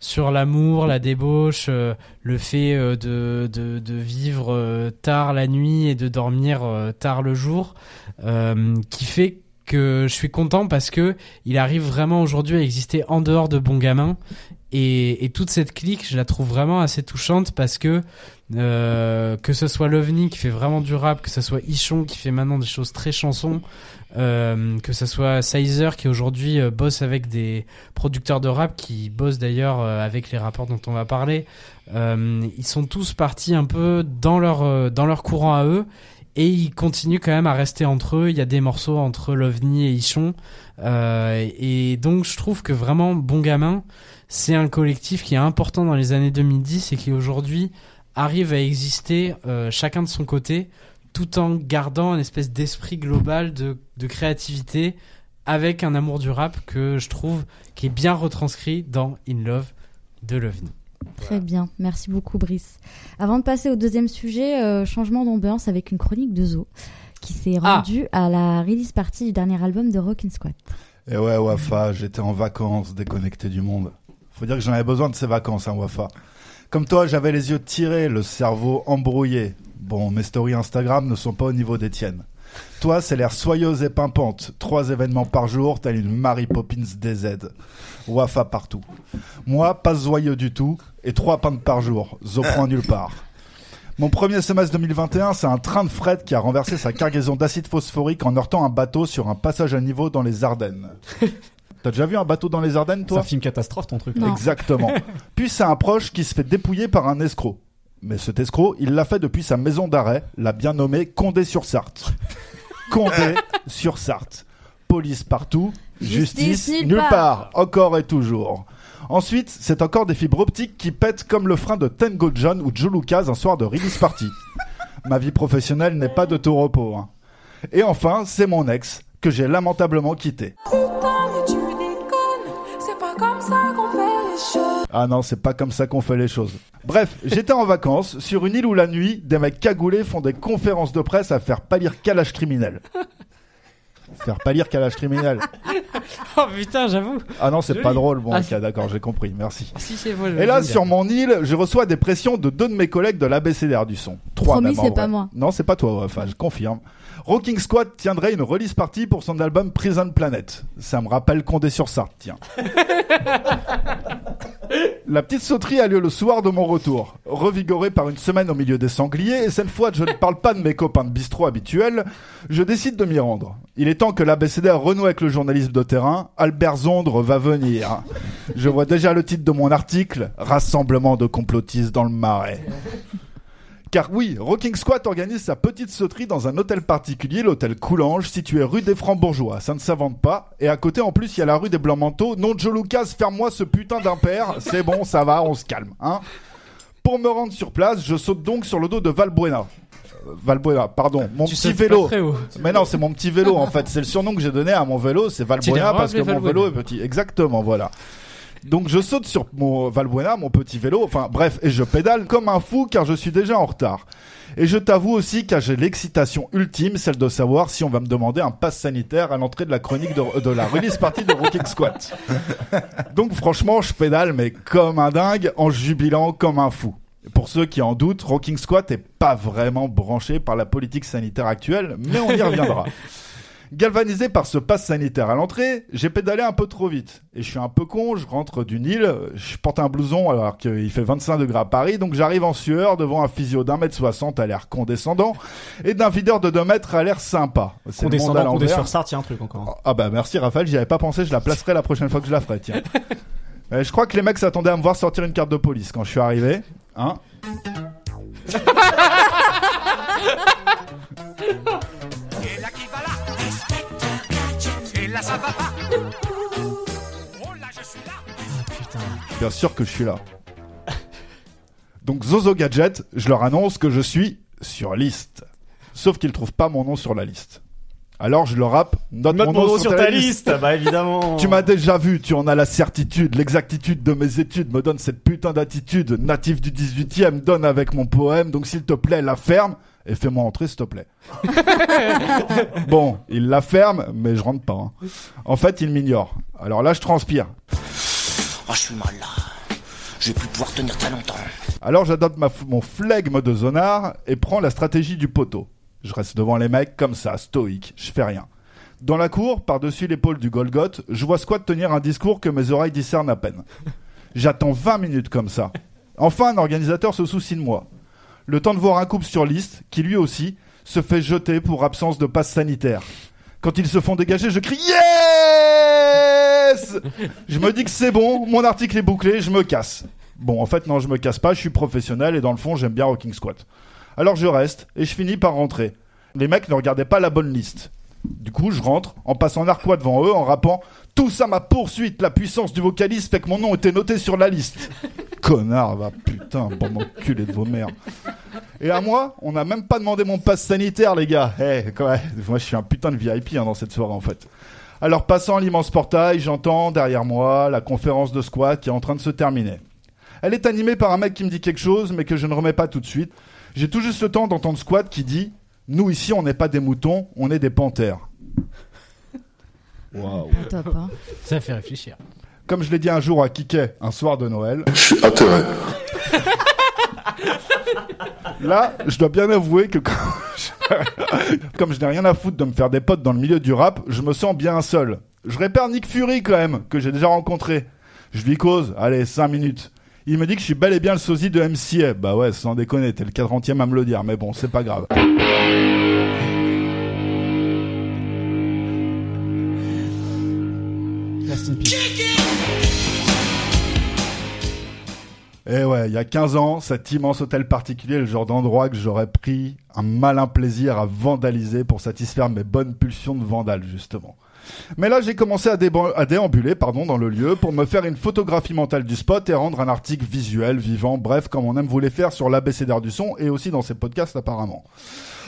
sur l'amour, la débauche, le fait de, de, de vivre tard la nuit et de dormir tard le jour, qui fait que je suis content parce que il arrive vraiment aujourd'hui à exister en dehors de Bon Gamin. Et, et, toute cette clique, je la trouve vraiment assez touchante parce que euh, que ce soit Lovni qui fait vraiment du rap, que ce soit Ichon qui fait maintenant des choses très chansons, euh, que ce soit Sizer qui aujourd'hui euh, bosse avec des producteurs de rap, qui bossent d'ailleurs euh, avec les rappeurs dont on va parler, euh, ils sont tous partis un peu dans leur dans leur courant à eux et ils continuent quand même à rester entre eux. Il y a des morceaux entre Lovni et Ichon. Euh, et donc je trouve que vraiment Bon Gamin, c'est un collectif qui est important dans les années 2010 et qui aujourd'hui arrive à exister euh, chacun de son côté tout en gardant un espèce d'esprit global de, de créativité avec un amour du rap que je trouve qui est bien retranscrit dans In Love de Lovni. Très bien, merci beaucoup Brice. Avant de passer au deuxième sujet, euh, changement d'ambiance avec une chronique de Zo qui s'est ah. rendue à la release party du dernier album de Rockin' Squat. Et ouais, Wafa, j'étais en vacances, déconnecté du monde. Faut dire que j'en avais besoin de ces vacances, hein, Wafa. Comme toi, j'avais les yeux tirés, le cerveau embrouillé. Bon, mes stories Instagram ne sont pas au niveau des tiennes. Toi, c'est l'air soyeuse et pimpante. Trois événements par jour, telle une Mary Poppins DZ. Wafa partout. Moi, pas joyeux du tout, et trois pintes par jour. Zo point nulle part. Mon premier semestre 2021, c'est un train de fret qui a renversé sa cargaison d'acide phosphorique en heurtant un bateau sur un passage à niveau dans les Ardennes. T'as déjà vu un bateau dans les Ardennes, toi? C'est un film catastrophe, ton truc. Exactement. Puis c'est un proche qui se fait dépouiller par un escroc. Mais cet escroc, il l'a fait depuis sa maison d'arrêt, la bien nommée Condé-sur-Sarthe. Condé-sur-Sarthe. Police partout, justice, nulle part. encore et toujours. Ensuite, c'est encore des fibres optiques qui pètent comme le frein de Tango John ou Joe Lucas un soir de release party. Ma vie professionnelle n'est pas de tout repos. Hein. Et enfin, c'est mon ex, que j'ai lamentablement quitté. Ah non, c'est pas comme ça qu'on fait les choses. Bref, j'étais en vacances sur une île où la nuit, des mecs cagoulés font des conférences de presse à faire pâlir calage criminel. Faire pâlir calage criminel. oh putain, j'avoue. Ah non, c'est pas drôle. Bon, ah, ok, d'accord, j'ai compris. Merci. Si, c'est Et là, sur mon île, je reçois des pressions de deux de mes collègues de l'ABCDR du son. Trois Promis, c'est pas moi. Non, c'est pas toi, enfin, je confirme. Rocking Squad tiendrait une release party pour son album Prison Planet. Ça me rappelle Condé sur Sarthe, tiens. La petite sauterie a lieu le soir de mon retour. Revigoré par une semaine au milieu des sangliers, et cette fois je ne parle pas de mes copains de bistrot habituels, je décide de m'y rendre. Il est temps que l'ABCD renoue avec le journalisme de terrain. Albert Zondre va venir. Je vois déjà le titre de mon article, Rassemblement de complotistes dans le marais. Car oui, Rocking Squat organise sa petite sauterie dans un hôtel particulier, l'hôtel Coulanges, situé rue des Francs-Bourgeois. Ça ne s'invente pas. Et à côté, en plus, il y a la rue des Blancs-Manteaux. Non, Joe Lucas, ferme-moi ce putain d'impair. C'est bon, ça va, on se calme, hein. Pour me rendre sur place, je saute donc sur le dos de Valbuena. Euh, Valbuena, pardon, mon petit vélo. Mais non, c'est mon petit vélo en fait. C'est le surnom que j'ai donné à mon vélo, c'est Valbuena parce que mon vélo est petit. Exactement, voilà. Donc je saute sur mon Valbuena, mon petit vélo, enfin bref, et je pédale comme un fou car je suis déjà en retard. Et je t'avoue aussi que j'ai l'excitation ultime, celle de savoir si on va me demander un pass sanitaire à l'entrée de la chronique de, la release partie de Rocking Squat. Donc franchement, je pédale mais comme un dingue, en jubilant comme un fou. Pour ceux qui en doutent, Rocking Squat est pas vraiment branché par la politique sanitaire actuelle, mais on y reviendra. Galvanisé par ce pass sanitaire à l'entrée, j'ai pédalé un peu trop vite. Et je suis un peu con, je rentre d'une île, je porte un blouson alors qu'il fait 25 degrés à Paris, donc j'arrive en sueur devant un physio d'un mètre soixante à l'air condescendant et d'un videur de 2 mètres à l'air sympa. Condescendant, condé sur ça, tiens un truc encore. Ah bah merci Raphaël, j'y avais pas pensé, je la placerai la prochaine fois que je la ferai, tiens. je crois que les mecs s'attendaient à me voir sortir une carte de police quand je suis arrivé. Hein Bien sûr que je suis là. Donc Zozo Gadget, je leur annonce que je suis sur liste. Sauf qu'ils trouvent pas mon nom sur la liste. Alors je leur rappe, note, mon, nom, sur, ta, liste. Bah évidemment. tu m'as déjà vu, tu en as la certitude, l'exactitude de mes études me donne cette putain d'attitude. Natif du 18e, donne avec mon poème, donc s'il te plaît, la ferme et fais-moi entrer s'il te plaît. bon, il la ferme, mais je rentre pas. Hein. En fait, il m'ignore. Alors là, je transpire. Oh, je suis mal là. Je vais plus pouvoir tenir très longtemps. Alors j'adopte mon flegme de zonard et prends la stratégie du poteau. Je reste devant les mecs comme ça, stoïque, je fais rien. Dans la cour, par-dessus l'épaule du Golgoth, je vois Squat tenir un discours que mes oreilles discernent à peine. J'attends 20 minutes comme ça. Enfin, un organisateur se soucie de moi le temps de voir un couple sur liste qui lui aussi se fait jeter pour absence de passe sanitaire. Quand ils se font dégager, je crie Yes Je me dis que c'est bon, mon article est bouclé, je me casse. Bon, en fait, non, je me casse pas, je suis professionnel et dans le fond, j'aime bien Rocking Squat. Alors je reste et je finis par rentrer. Les mecs ne regardaient pas la bonne liste. Du coup, je rentre en passant narquois devant eux en rappant tout ça ma poursuite, la puissance du vocaliste fait que mon nom était noté sur la liste. Connard, va putain, bon enculé de vos mères. Et à moi, on n'a même pas demandé mon passe sanitaire, les gars. Eh, moi je suis un putain de VIP hein, dans cette soirée en fait. Alors passant l'immense portail, j'entends derrière moi la conférence de squat qui est en train de se terminer. Elle est animée par un mec qui me dit quelque chose, mais que je ne remets pas tout de suite. J'ai tout juste le temps d'entendre squat qui dit Nous ici, on n'est pas des moutons, on est des panthères. Waouh. Hein. Ça fait réfléchir. Comme je l'ai dit un jour à Kiké, un soir de Noël. Je suis atterré. Là, je dois bien avouer que comme je n'ai rien à foutre de me faire des potes dans le milieu du rap, je me sens bien seul. Je répère Nick Fury quand même, que j'ai déjà rencontré. Je lui cause, allez, 5 minutes. Il me dit que je suis bel et bien le sosie de MCA. Bah ouais, sans déconner, t'es le 40e à me le dire, mais bon, c'est pas grave. Et eh ouais, il y a 15 ans, cet immense hôtel particulier est le genre d'endroit que j'aurais pris un malin plaisir à vandaliser pour satisfaire mes bonnes pulsions de vandale, justement. Mais là, j'ai commencé à, déambuler pardon, dans le lieu pour me faire une photographie mentale du spot et rendre un article visuel, vivant, bref, comme on aime vous faire sur l'ABCDR du son et aussi dans ses podcasts apparemment.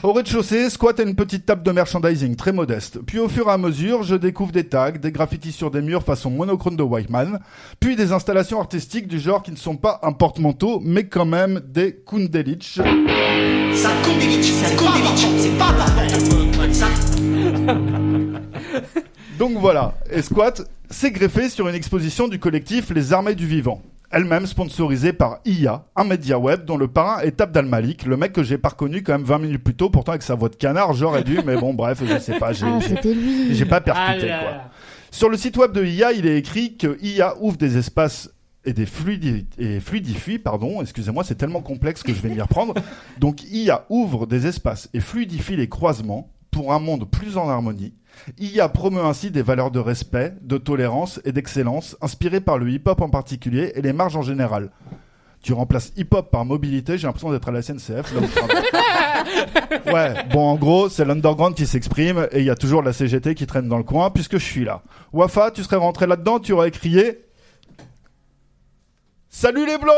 Au rez-de-chaussée, squat a une petite table de merchandising très modeste. Puis au fur et à mesure, je découvre des tags, des graffitis sur des murs façon monochrome de Whiteman, puis des installations artistiques du genre qui ne sont pas un porte-manteau, mais quand même des Kundelic. Ça c'est pas Donc voilà, et Squat s'est greffé sur une exposition du collectif Les Armées du Vivant elle-même sponsorisée par IA, un média web dont le parrain est Abdal Malik, le mec que j'ai pas reconnu quand même 20 minutes plus tôt, pourtant avec sa voix de canard, j'aurais dû, mais bon, bref, je sais pas, j'ai, ah, pas percuté, ah quoi. Sur le site web de IA, il est écrit que IA ouvre des espaces et des fluidi et fluidifie, pardon, excusez-moi, c'est tellement complexe que je vais m'y reprendre. Donc IA ouvre des espaces et fluidifie les croisements pour un monde plus en harmonie IA promeut ainsi des valeurs de respect, de tolérance et d'excellence, inspirées par le hip-hop en particulier et les marges en général. Tu remplaces hip-hop par mobilité, j'ai l'impression d'être à la SNCF. ouais, bon, en gros, c'est l'underground qui s'exprime et il y a toujours la CGT qui traîne dans le coin puisque je suis là. Wafa, tu serais rentré là-dedans, tu aurais crié Salut les blancs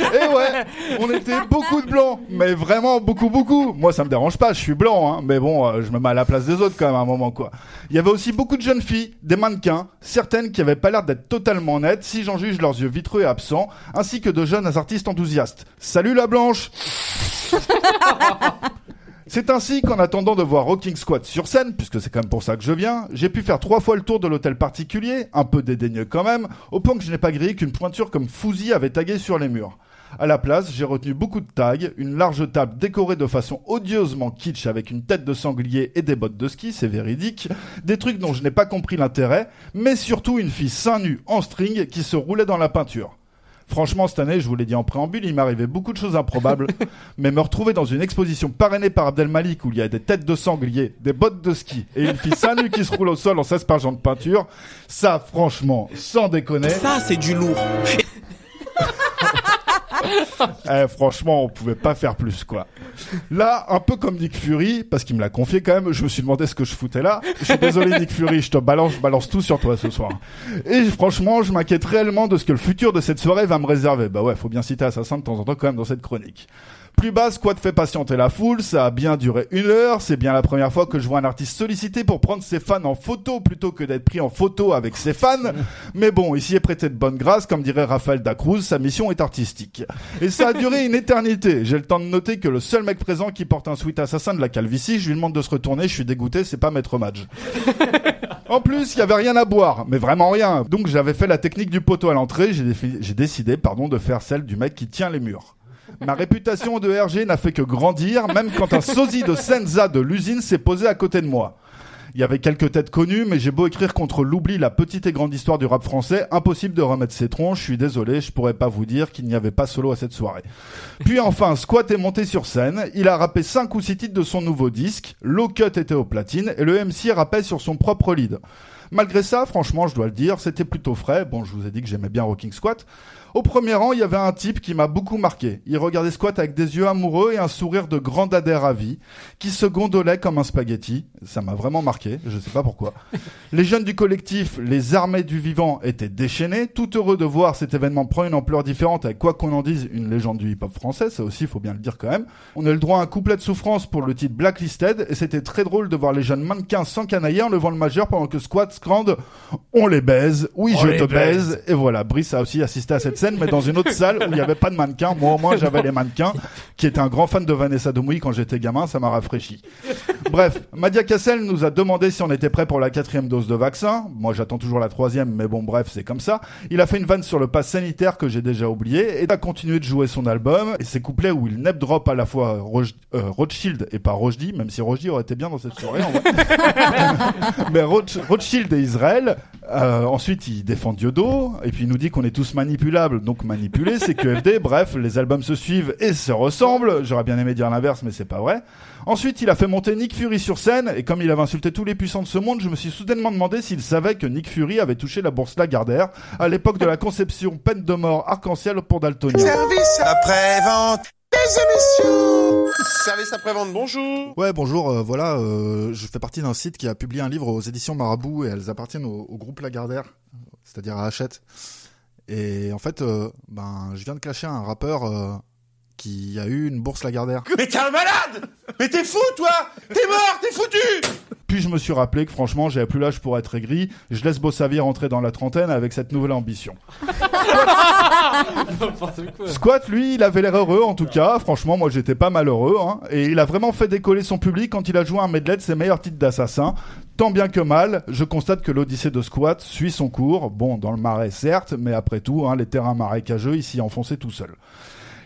Et eh ouais, on était beaucoup de blancs, mais vraiment beaucoup beaucoup. Moi ça me dérange pas, je suis blanc, hein, mais bon, euh, je me mets à la place des autres quand même à un moment quoi. Il y avait aussi beaucoup de jeunes filles, des mannequins, certaines qui avaient pas l'air d'être totalement nettes si j'en juge leurs yeux vitreux et absents, ainsi que de jeunes artistes enthousiastes. Salut la blanche C'est ainsi qu'en attendant de voir Rocking Squad sur scène, puisque c'est quand même pour ça que je viens, j'ai pu faire trois fois le tour de l'hôtel particulier, un peu dédaigneux quand même, au point que je n'ai pas grillé qu'une pointure comme Fouzi avait tagué sur les murs. À la place, j'ai retenu beaucoup de tags, une large table décorée de façon odieusement kitsch avec une tête de sanglier et des bottes de ski, c'est véridique, des trucs dont je n'ai pas compris l'intérêt, mais surtout une fille seins nus en string qui se roulait dans la peinture. Franchement, cette année, je vous l'ai dit en préambule, il m'arrivait beaucoup de choses improbables. mais me retrouver dans une exposition parrainée par Abdel Malik où il y a des têtes de sanglier, des bottes de ski et une fille seins qui se roule au sol en s'aspergeant de peinture, ça, franchement, sans déconner. Ça, c'est du lourd. eh, franchement, on pouvait pas faire plus, quoi. Là, un peu comme Nick Fury, parce qu'il me l'a confié quand même, je me suis demandé ce que je foutais là. Je suis désolé, Nick Fury, je te balance, je balance tout sur toi ce soir. Et franchement, je m'inquiète réellement de ce que le futur de cette soirée va me réserver. Bah ouais, faut bien citer Assassin de temps en temps quand même dans cette chronique. Plus bas, Squad fait patienter la foule, ça a bien duré une heure, c'est bien la première fois que je vois un artiste sollicité pour prendre ses fans en photo plutôt que d'être pris en photo avec ses fans. Mais bon, ici est prêté de bonne grâce, comme dirait Raphaël Dacruz, sa mission est artistique. Et ça a duré une éternité. J'ai le temps de noter que le seul mec présent qui porte un sweat assassin de la calvitie, je lui demande de se retourner, je suis dégoûté, c'est pas Maître Madge. En plus, il y avait rien à boire, mais vraiment rien. Donc j'avais fait la technique du poteau à l'entrée, j'ai décidé, pardon, de faire celle du mec qui tient les murs. Ma réputation de RG n'a fait que grandir, même quand un sosie de Senza de l'usine s'est posé à côté de moi. Il y avait quelques têtes connues, mais j'ai beau écrire contre l'oubli la petite et grande histoire du rap français, impossible de remettre ses troncs, je suis désolé, je pourrais pas vous dire qu'il n'y avait pas solo à cette soirée. Puis enfin, Squat est monté sur scène, il a rappé 5 ou 6 titres de son nouveau disque, Low Cut était au platine, et le MC rappait sur son propre lead. Malgré ça, franchement, je dois le dire, c'était plutôt frais. Bon, je vous ai dit que j'aimais bien Rocking Squat. Au premier rang, il y avait un type qui m'a beaucoup marqué. Il regardait Squat avec des yeux amoureux et un sourire de grand adhère à vie, qui se gondolait comme un spaghetti. Ça m'a vraiment marqué, je sais pas pourquoi. Les jeunes du collectif, les armées du vivant, étaient déchaînés, tout heureux de voir cet événement prendre une ampleur différente avec quoi qu'on en dise, une légende du hip-hop français, ça aussi, il faut bien le dire quand même. On a eu le droit à un couplet de souffrance pour le titre Blacklisted, et c'était très drôle de voir les jeunes mannequins sans canailler en levant le majeur pendant que Squat scrande On les baise, oui je te baise. Et voilà, Brice a aussi assisté à cette mais dans une autre salle où il n'y avait pas de mannequins. Moi, au moins, j'avais les mannequins, qui était un grand fan de Vanessa Demouy quand j'étais gamin, ça m'a rafraîchi. Bref, Madia Cassel nous a demandé si on était prêt pour la quatrième dose de vaccin. Moi, j'attends toujours la troisième, mais bon, bref, c'est comme ça. Il a fait une vanne sur le pass sanitaire que j'ai déjà oublié et a continué de jouer son album et ses couplets où il nep drop à la fois euh, Rothschild et pas Rojdi, même si Rojdi aurait été bien dans cette soirée. Mais Rothschild et Israël. Euh, ensuite, il défend Diodo et puis il nous dit qu'on est tous manipulables, donc manipulés, c'est QFD. Bref, les albums se suivent et se ressemblent. J'aurais bien aimé dire l'inverse, mais c'est pas vrai. Ensuite, il a fait monter Nick Fury sur scène, et comme il avait insulté tous les puissants de ce monde, je me suis soudainement demandé s'il savait que Nick Fury avait touché la bourse Lagardère à l'époque de la conception peine de mort arc-en-ciel pour Daltonien. Service après-vente les émissions Service après-vente, bonjour Ouais, bonjour, euh, voilà, euh, je fais partie d'un site qui a publié un livre aux éditions Marabout et elles appartiennent au, groupe Lagardère, c'est-à-dire à Hachette. Et en fait, euh, ben, je viens de cacher un rappeur qui a eu une bourse Lagardère. Mais t'es un malade Mais t'es fou, toi T'es mort, t'es foutu Puis je me suis rappelé que franchement, j'avais plus l'âge pour être aigri. Je laisse Bossavir rentrer dans la trentaine avec cette nouvelle ambition. Squat, lui, il avait l'air heureux en tout cas. Franchement, moi j'étais pas malheureux. Hein. Et il a vraiment fait décoller son public quand il a joué un medley de ses meilleurs titres d'assassin. Tant bien que mal, je constate que l'Odyssée de Squat suit son cours. Bon, dans le marais certes, mais après tout, hein, les terrains marécageux, il s'y enfonçait tout seul.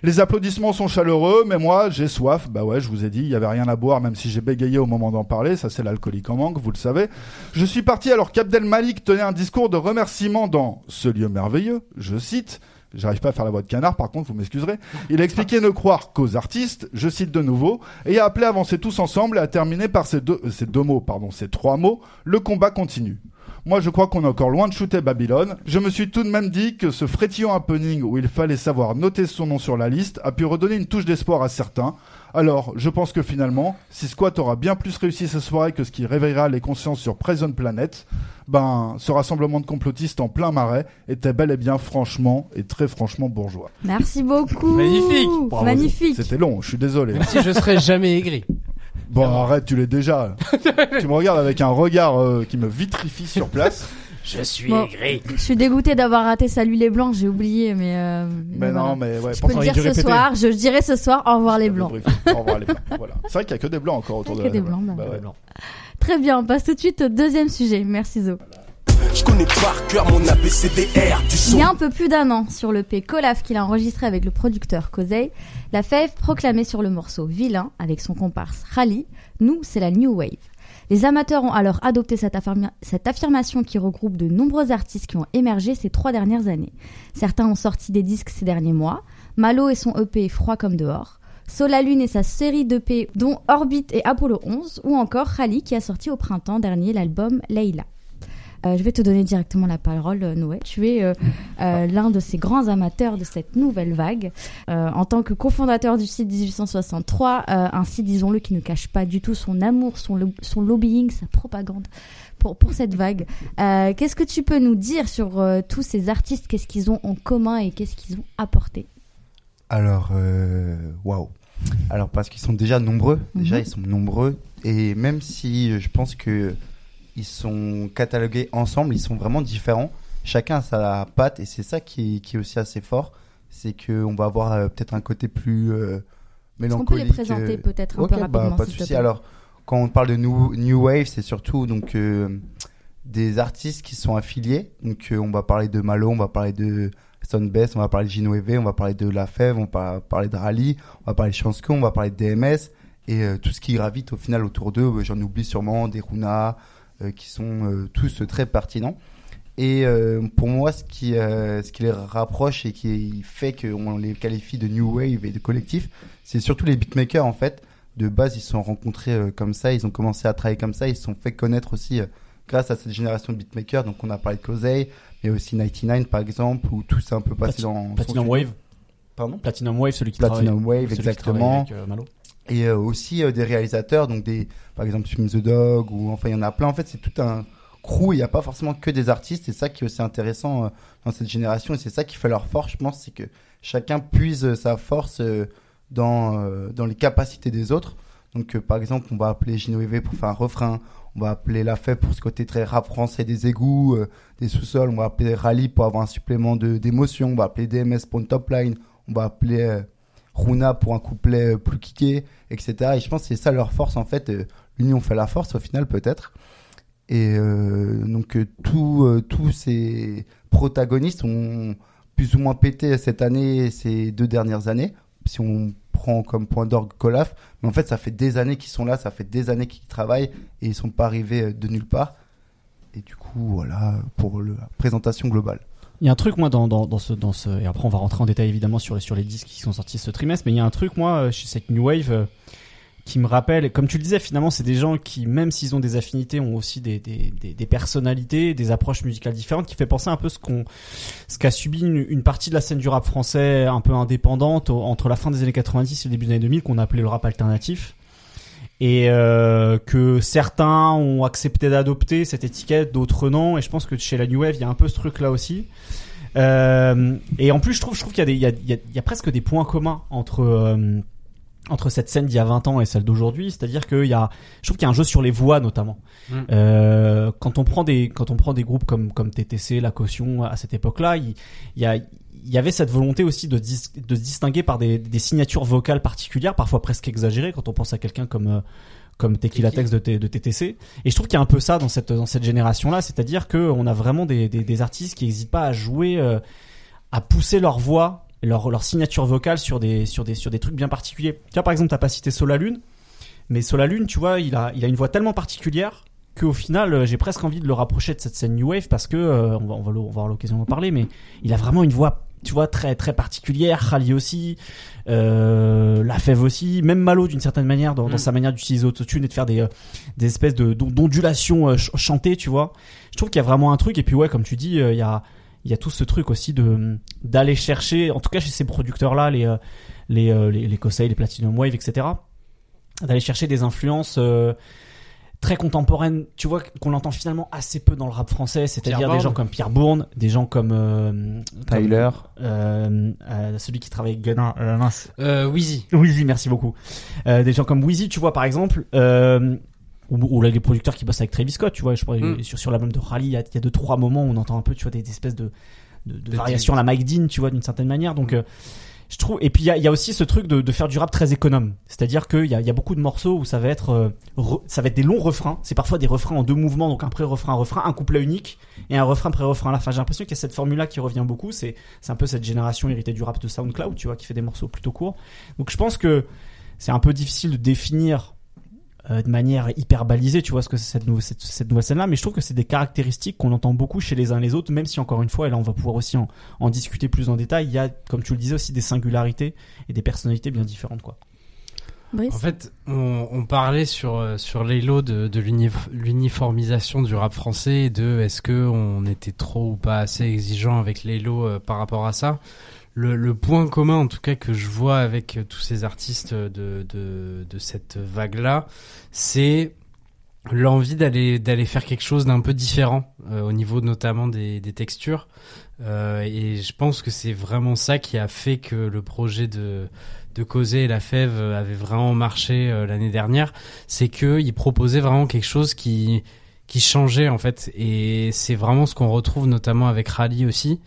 Les applaudissements sont chaleureux, mais moi, j'ai soif. Bah ouais, je vous ai dit, il y avait rien à boire, même si j'ai bégayé au moment d'en parler. Ça, c'est l'alcoolique en manque, vous le savez. Je suis parti alors qu'Abdel Malik tenait un discours de remerciement dans ce lieu merveilleux. Je cite. J'arrive pas à faire la voix de canard, par contre, vous m'excuserez. Il a expliqué ne croire qu'aux artistes, je cite de nouveau, et a appelé à avancer tous ensemble et à terminer par ces deux, ces deux mots, pardon, ces trois mots, le combat continue. Moi, je crois qu'on est encore loin de shooter Babylone. Je me suis tout de même dit que ce frétillant happening où il fallait savoir noter son nom sur la liste a pu redonner une touche d'espoir à certains. Alors, je pense que finalement, si Squat aura bien plus réussi ce soirée que ce qui réveillera les consciences sur Prison Planet, ben, ce rassemblement de complotistes en plein marais était bel et bien franchement et très franchement bourgeois. Merci beaucoup. Magnifique. Magnifique. C'était long, je suis désolé. si je serais jamais aigri. Bon, arrête, tu l'es déjà. tu me regardes avec un regard euh, qui me vitrifie sur place. Je suis aigri. Je suis dégoûté d'avoir raté Salut les Blancs, j'ai oublié, mais. Euh, mais, non, mais ouais. Je peux le dire ce soir, je dirai ce soir au revoir les Blancs. au revoir les Blancs. Voilà. C'est vrai qu'il y a que des Blancs encore autour de la. Que des Blancs, bah, bah Très bien, on passe tout de suite au deuxième sujet. Merci Zo. Je connais par cœur mon ABCDR. Il y a un peu plus d'un an, sur le P Colaf qu'il a enregistré avec le producteur Kosei, la fève proclamait sur le morceau Vilain avec son comparse Rally, nous c'est la New Wave. Les amateurs ont alors adopté cette, cette, affirmation qui regroupe de nombreux artistes qui ont émergé ces trois dernières années. Certains ont sorti des disques ces derniers mois, Malo et son EP Froid comme dehors, Solalune et sa série d'EP dont Orbit et Apollo 11, ou encore Rally qui a sorti au printemps dernier l'album Leila. Euh, je vais te donner directement la parole, euh, Noé. Tu es euh, l'un de ces grands amateurs de cette nouvelle vague. en tant que cofondateur du site 1863, un site, disons-le, qui ne cache pas du tout son amour, son, son lobbying, sa propagande pour, pour cette vague. qu'est-ce que tu peux nous dire sur tous ces artistes? Qu'est-ce qu'ils ont en commun et qu'est-ce qu'ils ont apporté? Alors, waouh alors parce qu'ils sont déjà nombreux, déjà mhm. ils sont nombreux et même si je pense que ils sont catalogués ensemble, ils sont vraiment différents. Chacun a sa patte et c'est ça qui, qui, est aussi assez fort. C'est qu'on va avoir euh, peut-être un côté plus euh, mélancolique. On peut les présenter euh, peut-être un peu bah, rapidement. pas de souci. Alors, quand on parle de New, new Wave, c'est surtout donc des artistes qui sont affiliés. Donc, on va parler de Malo, on va parler de Best, on va parler de Gino on va parler de La Fève, on va parler de Rally, on va parler de Chansco, on va parler de DMS et tout ce qui gravite au final autour d'eux. J'en oublie sûrement des Runa, euh, qui sont euh, tous très pertinents. Et euh, pour moi, ce qui, ce qui les rapproche et qui fait qu'on les qualifie de new wave et de collectif, c'est surtout les beatmakers en fait. De base, ils se sont rencontrés comme ça, ils ont commencé à travailler comme ça, ils se sont fait connaître aussi grâce à cette génération de beatmakers. Donc on a parlé de Kosei, mais aussi 99 par exemple, où tout s'est un peu passé dans Platinum Wave. Pardon? Platinum Wave, celui qui Platinum travaille, Wave, exactement. Avec, Malo et euh, aussi euh, des réalisateurs, donc des, par exemple Swim the Dog, ou enfin il y en a plein. En fait, c'est tout un crew. Il n'y a pas forcément que des artistes. C'est ça qui est aussi intéressant euh, dans cette génération, et c'est ça qui fait leur force. Je pense, c'est que chacun puise sa force dans dans les capacités des autres. Donc, par exemple, on va appeler Gino pour faire un refrain. On va appeler La Fête pour ce côté très rap français des égouts, des sous-sols. On va appeler Rally pour avoir un supplément d'émotion. On va appeler DMS pour une top line. On va appeler Runa pour un couplet euh, plus kické, etc. Et je pense que c'est ça leur force en fait. Euh, l'union fait la force au final peut-être. Et euh, donc tous ces protagonistes ont plus ou moins pété cette année, ces deux dernières années. Si on prend comme point d'orgue Colaf, mais en fait ça fait des années qu'ils sont là, ça fait des années qu'ils travaillent et ils sont pas arrivés de nulle part. Et du coup voilà pour la présentation globale. Il y a un truc, moi, dans, dans, ce, dans ce. Et après, on va rentrer en détail évidemment sur, sur les disques qui sont sortis ce trimestre, mais il y a un truc, moi, chez cette New Wave, euh, qui me rappellent, comme tu le disais, finalement, c'est des gens qui, même s'ils ont des affinités, ont aussi des, des, des, personnalités, des approches musicales différentes, qui fait penser un peu ce qu'on, ce qu'a subi une, partie de la scène du rap français un peu indépendante entre la fin des années 90 et le début des années 2000, qu'on appelait le rap alternatif. Et euh, que certains ont accepté d'adopter cette étiquette, d'autres non. Et je pense que chez la New Wave, il y a un peu ce truc-là aussi. Euh, et en plus, je trouve, je trouve qu'il y y a, il y a, presque des points communs entre euh, entre cette scène d'il y a 20 ans et celle d'aujourd'hui, c'est-à-dire qu'il y a, je trouve qu'il y a un jeu sur les voix notamment. Mm. Euh, quand on prend des, quand on prend des groupes comme comme TTC, La Caution à cette époque-là, il, il y a il y avait cette volonté aussi de, de se distinguer par des, des, signatures vocales particulières, parfois presque exagérées, quand on pense à quelqu'un comme euh, comme Tequila Tex de, de TTC. Et je trouve qu'il y a un peu ça dans cette dans cette génération-là, c'est-à-dire que on a vraiment des, des, des artistes qui n'hésitent pas à jouer, euh, à pousser leur voix leur, leur signature vocale sur des, sur, des, sur des trucs bien particuliers. Tu vois, par exemple, t'as pas cité Solalune, mais Solalune, tu vois, il a, il a une voix tellement particulière qu'au final, euh, j'ai presque envie de le rapprocher de cette scène New Wave parce que, euh, on, va, on, va, on va avoir l'occasion d'en parler, mais il a vraiment une voix, tu vois, très, très particulière. Khali aussi, euh, La Fève aussi, même Malo d'une certaine manière dans, dans mm. sa manière d'utiliser autotune et de faire des, euh, des espèces de, d'ondulations chantées, tu vois. Je trouve qu'il y a vraiment un truc, et puis ouais, comme tu dis, il y a il y a tout ce truc aussi de d'aller chercher, en tout cas chez ces producteurs-là, les euh, les euh, les, les Kosei, les Platinum Wave, etc. D'aller chercher des influences euh, très contemporaines, tu vois, qu'on entend finalement assez peu dans le rap français, c'est-à-dire des gens comme Pierre Bourne, des gens comme Tyler, celui qui travaille avec Gunnar, euh, Wheezy. Wheezy, merci beaucoup. des gens comme Wheezy, tu vois, par exemple, ou, là les producteurs qui bossent avec Travis Scott tu vois je crois mm. sur, sur l'album de Rally il y, a, deux trois moments où on entend un peu tu vois des, espèces de, de, variations à la Mike Dean tu vois d'une certaine manière donc mm. Et puis il y a, aussi ce truc de, de, faire du rap très économe. C'est-à-dire qu'il y a, y a beaucoup de morceaux où ça va être euh, ça va être des longs refrains. C'est parfois des refrains en deux mouvements donc un pré-refrain un refrain un couplet unique et un refrain pré-refrain. Là enfin j'ai l'impression qu'il y a cette formule là qui revient beaucoup. C'est c'est un peu cette génération héritée du rap de SoundCloud tu vois qui fait des morceaux plutôt courts. Donc je pense que c'est un peu difficile de définir euh, de manière hyper balisée, tu vois ce que c'est cette, cette, cette, nouvelle scène-là, mais je trouve que c'est des caractéristiques qu'on entend beaucoup chez les uns et les autres, même si encore une fois, et là on va pouvoir aussi en, en, discuter plus en détail, il y a, comme tu le disais, aussi des singularités et des personnalités bien différentes, quoi. En fait, on, on, parlait sur euh, sur les lots de, de l'uniformisation du rap français, de est-ce que on était trop ou pas assez exigeant avec les lots euh, par rapport à ça le, le, point commun, en tout cas, que je vois avec euh, tous ces artistes de, de, de cette vague-là, c'est l'envie d'aller d'aller faire quelque chose d'un peu différent euh, au niveau notamment des, des textures. Euh, et je pense que c'est vraiment ça qui a fait que le projet de de et la Fève avait vraiment marché euh, l'année dernière. C'est que ils proposaient vraiment quelque chose qui qui changeait en fait. Et c'est vraiment ce qu'on retrouve notamment avec Rally aussi.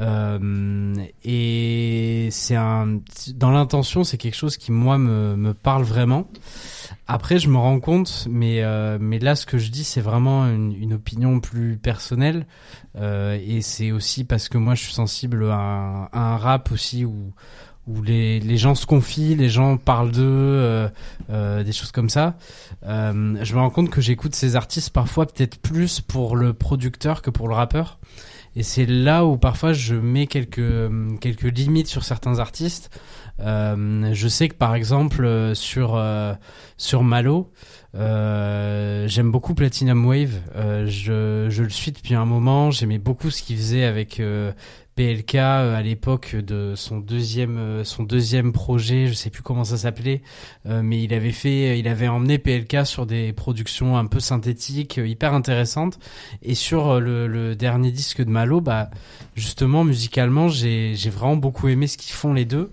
Euh, et c'est un dans l'intention, c'est quelque chose qui moi me, me parle vraiment. Après, je me rends compte, mais euh, mais là, ce que je dis, c'est vraiment une, une, opinion plus personnelle, euh, et c'est aussi parce que moi, je suis sensible à un, à un rap aussi où où les, les gens se confient, les gens parlent d'eux, euh, euh, des choses comme ça. Euh, je me rends compte que j'écoute ces artistes parfois peut-être plus pour le producteur que pour le rappeur. Et c'est là où parfois je mets quelques quelques limites sur certains artistes. Euh, je sais que par exemple euh, sur euh, sur Malo, euh, j'aime beaucoup Platinum Wave. je je le suis depuis un moment. J'aimais beaucoup ce qu'il faisait avec PLK euh, à l'époque de son deuxième euh, son deuxième projet, je sais plus comment ça s'appelait, euh, mais il avait fait, il avait emmené PLK sur des productions un peu synthétiques, hyper intéressantes. Et sur le, le dernier disque de Malo, bah justement musicalement, j'ai j'ai vraiment beaucoup aimé ce qu'ils font les deux.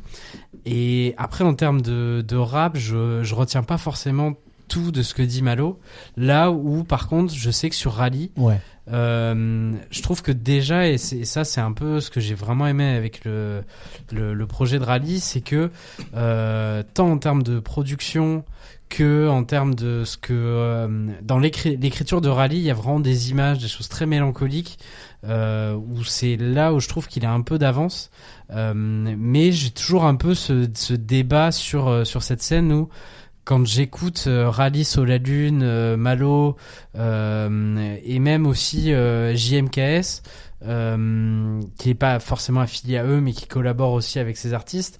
Et après en termes de de rap, je je retiens pas forcément tout de ce que dit Malo. Là où par contre, je sais que sur Rally, ouais euh, je trouve que déjà, et, ça c'est un peu ce que j'ai vraiment aimé avec le, le, projet de rallye, c'est que euh, tant en termes de production que en termes de ce que euh, dans l'écriture de rallye, il y a vraiment des images, des choses très mélancoliques. Euh, où c'est là où je trouve qu'il a un peu d'avance, euh, mais j'ai toujours un peu ce, ce débat sur sur cette scène où quand j'écoute euh, Rally sur la Lune, euh, Malo euh, et même aussi euh, JMKS, qui est pas forcément affilié à eux mais qui collabore aussi avec ces artistes,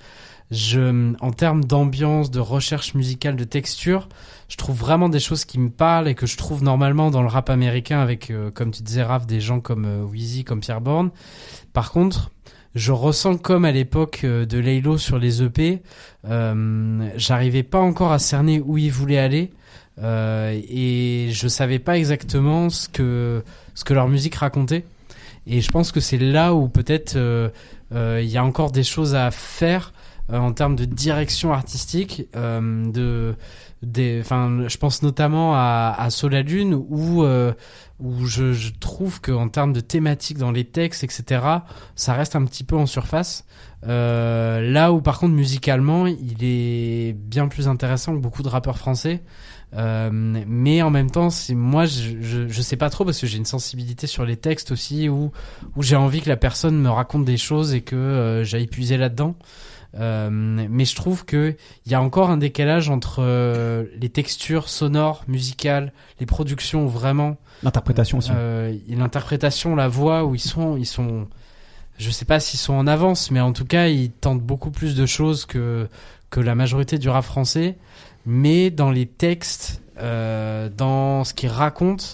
je, en termes d'ambiance, de recherche musicale, de texture, je trouve vraiment des choses qui me parlent et que je trouve normalement dans le rap américain avec, euh, comme tu disais, Raph, des gens comme euh, Wheezy, comme Pierre Bourne. Par contre, je ressens comme à l'époque euh, de Laylo sur les EP, euh, j'arrivais pas encore à cerner où il voulait aller. Euh, et je savais pas exactement ce que ce que leur musique racontait et je pense que c'est là où peut-être il y a encore des choses à faire en termes de direction artistique de enfin, je pense notamment à, à Solalune où euh, où je, je trouve que en termes de thématiques dans les textes, etc., ça reste un petit peu en surface. Euh, là où par contre musicalement, il est bien plus intéressant que beaucoup de rappeurs français. Euh, mais en même temps, c'est moi, je, je, je, sais pas trop parce que j'ai une sensibilité sur les textes aussi, où où j'ai envie que la personne me raconte des choses et que euh, j'aille puiser là-dedans. Euh, mais je trouve que il y a encore un décalage entre euh, les textures sonores, musicales, les productions vraiment. L'interprétation aussi. Euh, l'interprétation, la voix où ils sont, ils sont. Je sais pas s'ils sont en avance, mais en tout cas, ils tentent beaucoup plus de choses que que la majorité du rap français. Mais dans les textes, euh, dans ce qu'ils racontent,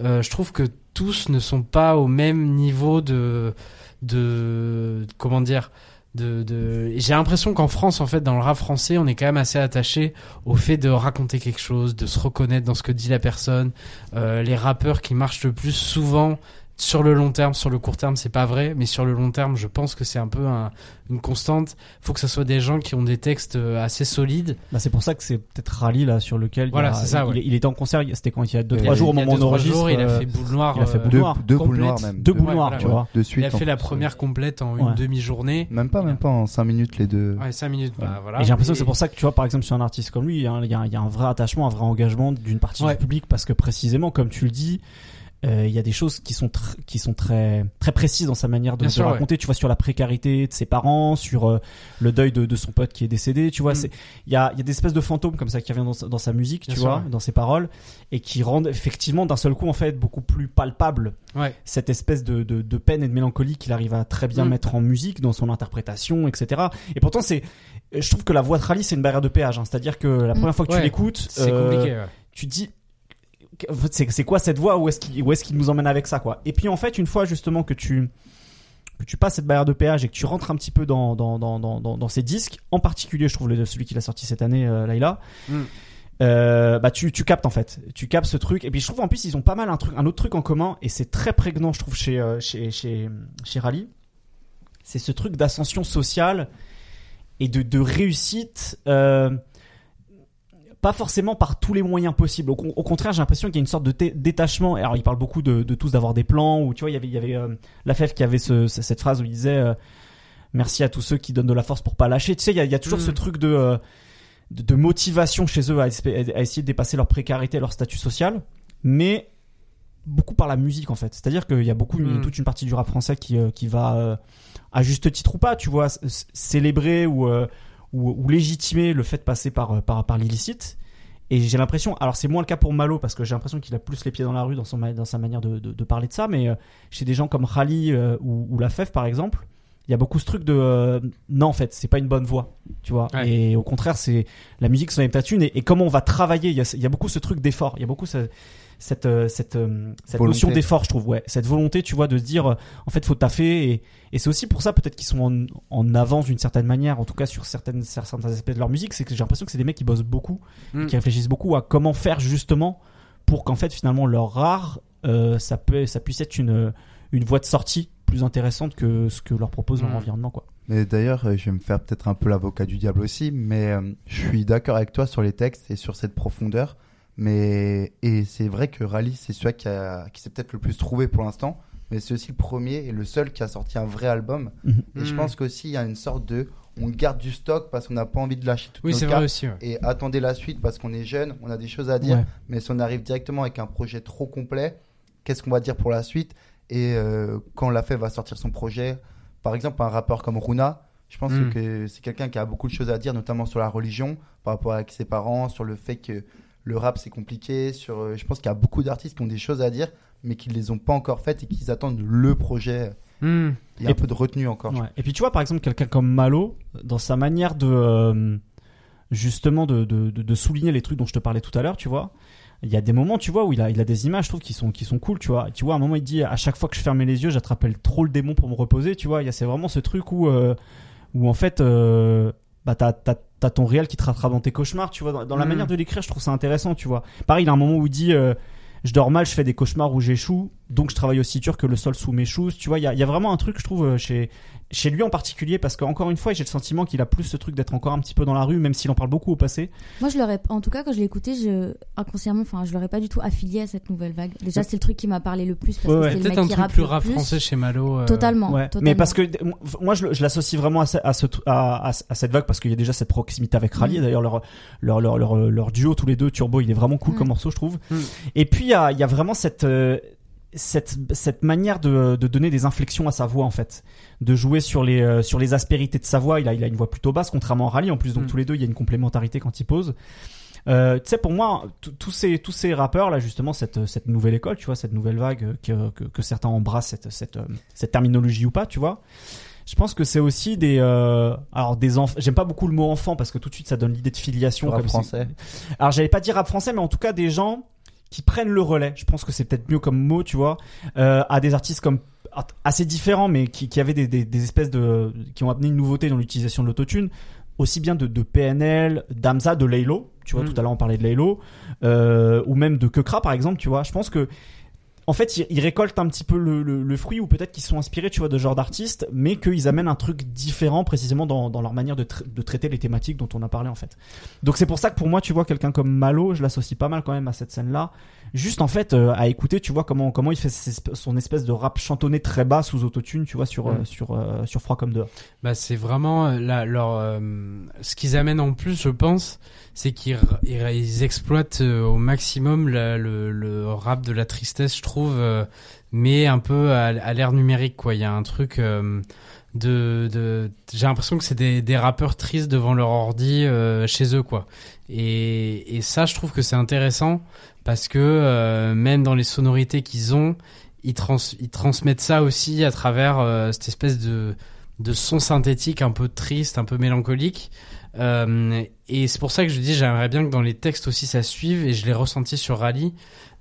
euh, je trouve que tous ne sont pas au même niveau de de comment dire de, de... j'ai l'impression qu'en France en fait dans le rap français on est quand même assez attaché au fait de raconter quelque chose de se reconnaître dans ce que dit la personne. Euh, les rappeurs qui marchent le plus souvent sur le long terme, sur le court terme, c'est pas vrai, mais sur le long terme, je pense que c'est un peu un, une constante. Faut que ce soit des gens qui ont des textes euh, assez solides. Bah c'est pour ça que c'est peut-être Rally là sur lequel voilà, il, c'est ça, il, il, était en concert. C'était quand il y a deux trois jours au moment où on enregistre. il a fait boule noire. Il a fait boule deux, noire. deux boules noires même. Deux boules noires, tu vois. De suite. Il a fait la première complète en une demi-journée. Même pas, même pas en cinq minutes les deux. Ouais, cinq minutes. Bah, voilà. Et j'ai l'impression que c'est pour ça que tu vois, par exemple, sur un artiste comme lui, il y a, il y a un vrai attachement, un vrai engagement d'une partie du public parce que précisément, comme tu le dis euh, il y a des choses qui sont qui sont très très précises dans sa manière de, de raconter. Tu vois sur la précarité de ses parents, sur euh, le deuil de, de, son pote qui est décédé. Tu vois, mm. c'est il y a il y a des espèces de fantômes comme ça qui reviennent dans, dans sa musique, tu vois, dans ses paroles, et qui rendent effectivement d'un seul coup en fait beaucoup plus palpable ouais. cette espèce de, de, de, peine et de mélancolie qu'il arrive à très bien mm. mettre en musique dans son interprétation, etc. Et pourtant c'est je trouve que la voix de Rally c'est une barrière de péage. Hein. C'est-à-dire que la mm. première fois que tu l'écoutes, euh, tu dis c'est quoi cette voix où est-ce qu'il est nous emmène avec ça quoi? Et puis en fait une fois justement que tu que tu passes cette barrière de péage et que tu rentres un petit peu dans dans, dans, dans, dans ces disques en particulier je trouve le, celui qu'il a sorti cette année euh, Laila mm. euh, bah tu, tu captes en fait. Tu captes ce truc. Et puis je trouve en plus ils ont pas mal un truc un autre truc en commun et c'est très prégnant je trouve chez euh, chez chez chez Rally. C'est ce truc d'ascension sociale et de, de réussite euh, pas forcément par tous les moyens possibles. Au, contraire, j'ai l'impression qu'il y a une sorte de détachement. Alors, il parle beaucoup de, tous d'avoir des plans. Ou tu vois, il y avait, il y avait euh, la FEF qui avait cette phrase où il disait euh, merci à tous ceux qui donnent de la force pour pas lâcher. Tu sais, il y a, toujours ce mm. truc euh, de, de, motivation chez eux à, essayer de dépasser leur précarité, leur statut social, mais beaucoup par la musique en fait. C'est-à-dire qu'il y a beaucoup, mm. toute une partie du rap français qui, qui va à juste titre ou pas, tu vois, célébrer ou ou, légitimer le fait de passer par, par, par l'illicite. Et j'ai l'impression, alors c'est moins le cas pour Malo parce que j'ai l'impression qu'il a plus les pieds dans la rue dans, son, dans sa manière de, de, parler de ça, mais euh, chez des gens comme Khali euh, ou, ou, La Fève par exemple, il y a beaucoup ce truc de euh, non en fait c'est pas une bonne voix tu vois et au contraire c'est la musique c'est une et, et comment on va travailler il y a, il y a beaucoup ce truc d'effort il y a beaucoup ce, cette euh, cette euh, cette notion d'effort je trouve ouais cette volonté tu vois de se dire euh, en fait faut taffer et, et c'est aussi pour ça peut-être qu'ils sont en, en avance d'une certaine manière en tout cas sur certaines certains aspects de leur musique c'est que j'ai l'impression que c'est des mecs qui bossent beaucoup mm. qui réfléchissent beaucoup à comment faire justement pour qu'en fait finalement leur rare ça peut ça puisse être une une voie de sortie plus intéressante que ce que leur propose leur mm. environnement quoi mais d'ailleurs, je vais me faire peut-être un peu l'avocat du diable aussi, mais je suis d'accord avec toi sur les textes et sur cette profondeur. Mais et c'est vrai que Rally, c'est celui qui, a, qui s'est peut-être le plus trouvé pour l'instant, mais c'est aussi le premier et le seul qui a sorti un vrai album. Mhm. Et je pense qu'aussi il y a une sorte de, on garde du stock parce qu'on n'a pas envie de lâcher tout oui, c'est vrai aussi, et attendez la suite parce qu'on est jeune, on a des choses à dire. Mais si on arrive directement avec un projet trop complet, qu'est-ce qu'on va dire pour la suite? Et euh, quand la fait va sortir son projet, par exemple un rappeur comme Runa, je pense mhm. que c'est quelqu'un qui a beaucoup de choses à dire, notamment sur la religion, par rapport à ses parents, sur le fait que le rap c'est compliqué. Sur, euh, je pense qu'il y a beaucoup d'artistes qui ont des choses à dire, mais qui ne les ont pas encore faites et qui attendent le projet Hmm. Il y a un peu de retenue encore. Et puis tu vois, par exemple, quelqu'un comme Malo, dans sa manière de euh, justement de, de, de, souligner les trucs dont je te parlais tout à l'heure, tu vois. Il y a des moments, tu vois, où il a, il a des images, je trouve, qui sont, qui sont cool, tu vois. Tu vois, à un moment, il dit, à chaque fois que je fermais les yeux, j'attrapais trop le démon pour me reposer, tu vois. Il y a, c'est vraiment ce truc où, euh, où en fait, euh, bah, t'as, t'as, t'as ton réel qui te rattrape dans tes cauchemars, tu vois. Dans, la hmm. manière de l'écrire, je trouve ça intéressant, tu vois. Pareil, il y a un moment où il dit, je dors mal, je fais des cauchemars où j'échoue, donc je travaille aussi dur que le sol sous mes choses. Tu vois, il y a, vraiment un truc, je trouve, euh, chez, chez lui en particulier, parce qu'encore une fois, j'ai le sentiment qu'il a plus ce truc d'être encore un petit peu dans la rue, même s'il en parle beaucoup au passé. Moi, je l'aurais, en tout cas, quand je l'ai écouté, je, inconsciemment, enfin, je l'aurais pas du tout affilié à cette nouvelle vague. Déjà, c'est le truc qui m'a parlé le plus, parce que c'est le mec un qui truc plus rap français chez Malo. Euh. Totalement, Mais parce que moi, je, l'associe vraiment à, à, ce, à, à, cette vague, parce qu'il y a déjà cette proximité avec Rally. Mm. D'ailleurs, leur, leur, leur, leur, leur, duo, tous les deux, Turbo, il est vraiment cool mm. comme morceau, je trouve. Mm. Et puis, il y a, y a vraiment cette, euh, cette, cette manière de, de, donner des inflexions à sa voix en fait, de jouer sur les euh, sur les aspérités de sa voix. Il a il a une voix plutôt basse contrairement à Rally en plus donc mm. tous les deux il y a une complémentarité quand il pose. Euh, tu sais pour moi tous ces tous ces rappeurs là justement cette cette nouvelle école tu vois cette nouvelle vague que que, que certains embrassent cette cette euh, cette terminologie ou pas tu vois. Je pense que c'est aussi des euh, alors des enfants. J'aime pas beaucoup le mot enfant parce que tout de suite ça donne l'idée de filiation. Rap français. Alors j'allais pas dire rap français mais en tout cas des gens qui prennent le relais. Je pense que c'est peut-être mieux comme mot, tu vois, euh, à des artistes comme assez différents, mais qui, qui avaient des, des, des, espèces de, qui ont amené une nouveauté dans l'utilisation de l'autotune, aussi bien de, de PNL, d'Amza, de Laylo. Tu vois, mm. tout à l'heure on parlait de Laylo, euh, ou même de Kekra par exemple. Tu vois, je pense que en fait, ils, récoltent un petit peu le, le, fruit, ou peut-être qu'ils sont inspirés, tu vois, de genre d'artistes, mais qu'ils amènent un truc différent, précisément dans, dans leur manière de, de, traiter les thématiques dont on a parlé, en fait. Donc c'est pour ça que pour moi, tu vois, quelqu'un comme Malo, je l'associe pas mal quand même à cette scène-là. Juste en fait, euh, à écouter, tu vois comment comment il fait son espèce de rap chantonné très bas sous autotune, tu vois, sur euh, sur euh, sur froid comme dehors. Bah c'est vraiment là leur ce qu'ils amènent en plus, je pense c'est qu'ils ils exploitent euh, au maximum le, le, rap de la tristesse, je trouve, euh, mais un peu à, l'ère numérique, quoi. Il y a un truc euh, de, de j'ai l'impression que c'est des, des rappeurs tristes devant leur ordi chez eux, quoi. Et, et ça, je trouve que c'est intéressant parce que même dans les sonorités qu'ils ont, ils, trans, ils transmettent ça aussi à travers cette espèce de de son synthétique un peu triste, un peu mélancolique. Euh, et c'est pour ça que je dis, j'aimerais bien que dans les textes aussi ça suive, et je l'ai ressenti sur Rally.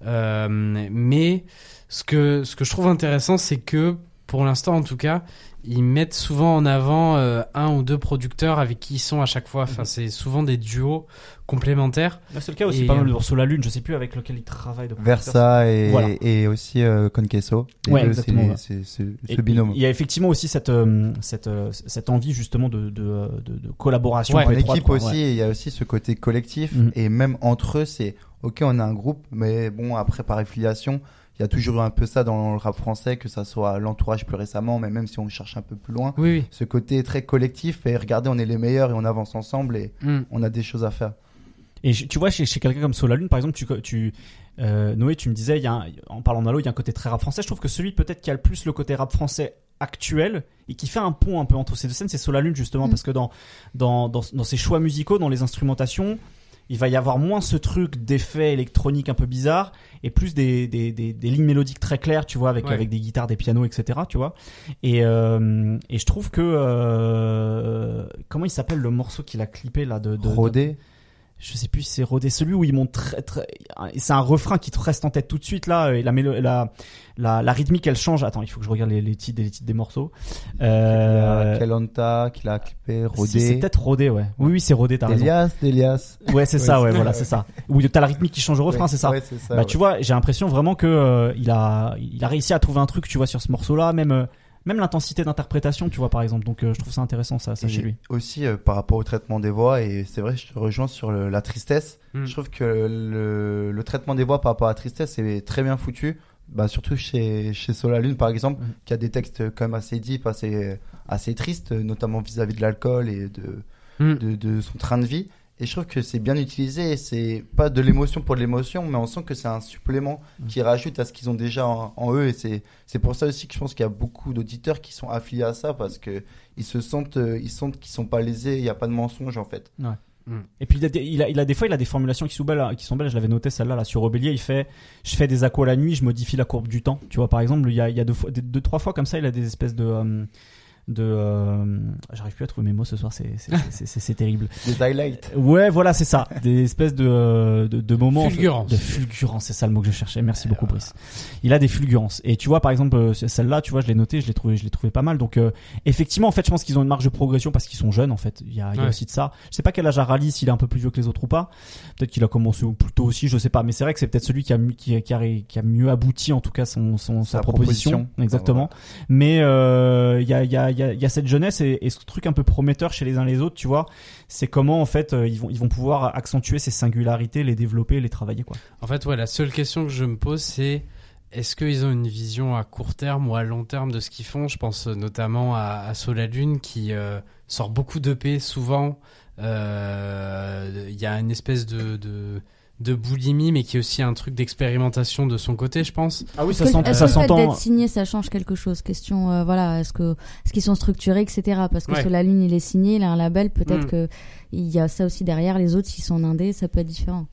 Euh, mais ce que, ce que je trouve intéressant, c'est que, pour l'instant en tout cas, ils mettent souvent en avant euh, un ou deux producteurs avec qui ils sont à chaque fois. Enfin, mhm. c'est souvent des duos complémentaires. c'est le cas aussi, par exemple, sur la Lune, je sais plus avec lequel ils travaillent. Versa et, et aussi euh, Conqueso. Ouais, exactement. C'est ce binôme. Il y a effectivement aussi cette, euh, cette, euh, cette envie justement de, de, de, collaboration. Ouais, en équipe aussi, il y a aussi ce côté collectif. Mhm. Et même entre eux, c'est ok, on a un groupe, mais bon, après par affiliation il y a toujours un peu ça dans le rap français, que ça soit l'entourage plus récemment, mais même si on cherche un peu plus loin, oui, ce côté très collectif et regardez, on est les meilleurs et on avance ensemble et mm. on a des choses à faire. Et tu vois, chez, chez quelqu'un comme Solalune, par exemple, tu, tu euh, Noé, tu me disais, il y a en parlant d'Allo, il y a un côté très rap français. Je trouve que celui peut-être qui a le plus le côté rap français actuel et qui fait un pont un peu entre ces deux scènes, c'est Solalune justement, mm. parce que dans, dans, dans, dans ses choix musicaux, dans les instrumentations, il va y avoir moins ce truc d'effets électroniques un peu bizarres et plus des, des, des, des, lignes mélodiques très claires, tu vois, avec, avec des guitares, des pianos, etc., tu vois. Et, euh, et je trouve que... Euh, comment il s'appelle le morceau qu'il a clippé là de... de Rodé je sais plus si c'est Rodé, celui où il monte très très, c'est un refrain qui te reste en tête tout de suite là, et la la, la, la rythmique elle change. Attends, il faut que je regarde les, les titres, les titres des morceaux. Euh... Kelonta, qu'il a clippé, Rodé. c'est peut-être Rodé, ouais. Oui, oui, c'est Rodé, t'as raison. Elias, Elias. Ouais, c'est ça, ouais, voilà, c'est ça. Où t'as la rythmique qui change au refrain, c'est ça. Ouais, ça. Bah, tu vois, j'ai l'impression vraiment que euh, il a, il a réussi à trouver un truc, tu vois, sur ce morceau-là, même. Euh, même l'intensité d'interprétation, tu vois, par exemple. Donc, euh, je trouve ça intéressant, ça, ça chez lui. Aussi, euh, par rapport au traitement des voix, et c'est vrai, je te rejoins sur la tristesse. Hmm. Je trouve que le, le, traitement des voix par rapport à la tristesse est très bien foutu. Bah, surtout chez, chez Solalune, par exemple, hmm. qui a des textes quand même assez deep, assez, assez tristes, notamment vis-à-vis de l'alcool et de, hmm. de, de son train de vie. Et je trouve que c'est bien utilisé. C'est pas de l'émotion pour de l'émotion, mais on sent que c'est un supplément mm. qui rajoute à ce qu'ils ont déjà en, eux. Et c'est, c'est pour ça aussi que je pense qu'il y a beaucoup d'auditeurs qui sont affiliés à ça parce que ils se sentent, euh, ils sentent qu'ils sont pas lésés. Il n'y a pas de mensonge en fait. Ouais. Hmm. Et puis il a, il, a, des fois il a des formulations qui sont belles, qui sont belles. Je l'avais noté celle-là là sur Robélier. Il fait, je fais des accos la nuit, je modifie la courbe du temps. Tu vois par exemple, il y a, il y a deux, trois fois comme ça, il a des espèces de euh, de euh, j'arrive plus à trouver mes mots ce soir c'est c'est terrible. Des highlights. Ouais voilà c'est ça. Des espèces de de, de moments fulgurance. De fulgurance c'est ça le mot que je cherchais. Merci beaucoup Brice. Il a des fulgurances. Et tu vois par exemple euh, celle-là tu vois je l'ai noté je l'ai trouvé je l'ai trouvé pas mal. Donc euh, effectivement en fait je pense qu'ils ont une marge de progression parce qu'ils sont jeunes en fait. Il y a, il y a aussi de ça. Je sais pas quel âge a Rally s'il est un peu plus vieux que les autres ou pas. Peut-être qu'il a commencé plus tôt aussi je sais pas. Mais c'est vrai que c'est peut-être celui qui a qui, qui, a, qui a mieux abouti en tout cas son, son sa, proposition, exactement. Mais il y a il y a il y a cette jeunesse et, ce truc un peu prometteur chez les uns les autres, tu vois, c'est comment en fait euh, ils vont ils vont pouvoir accentuer ces singularités, les développer, les travailler quoi. En fait, ouais, la seule question que je me pose c'est est-ce qu'ils ont une vision à court terme ou à long terme de ce qu'ils font? Je pense notamment à, à Solalune qui euh, sort beaucoup d'EP souvent. Euh, il y a une espèce de de boulimie, mais qui est aussi un truc d'expérimentation de son côté, je pense. Ah oui, ça s'entend. Ça s'entend. d'être signé, ça change quelque chose? Question, euh, voilà, est-ce que, est-ce qu'ils sont structurés, etc. Parce que sur la lune, il est signé, il a un label, peut-être mm. que il y a ça aussi derrière. Les autres, s'ils sont indés, ça peut être différent.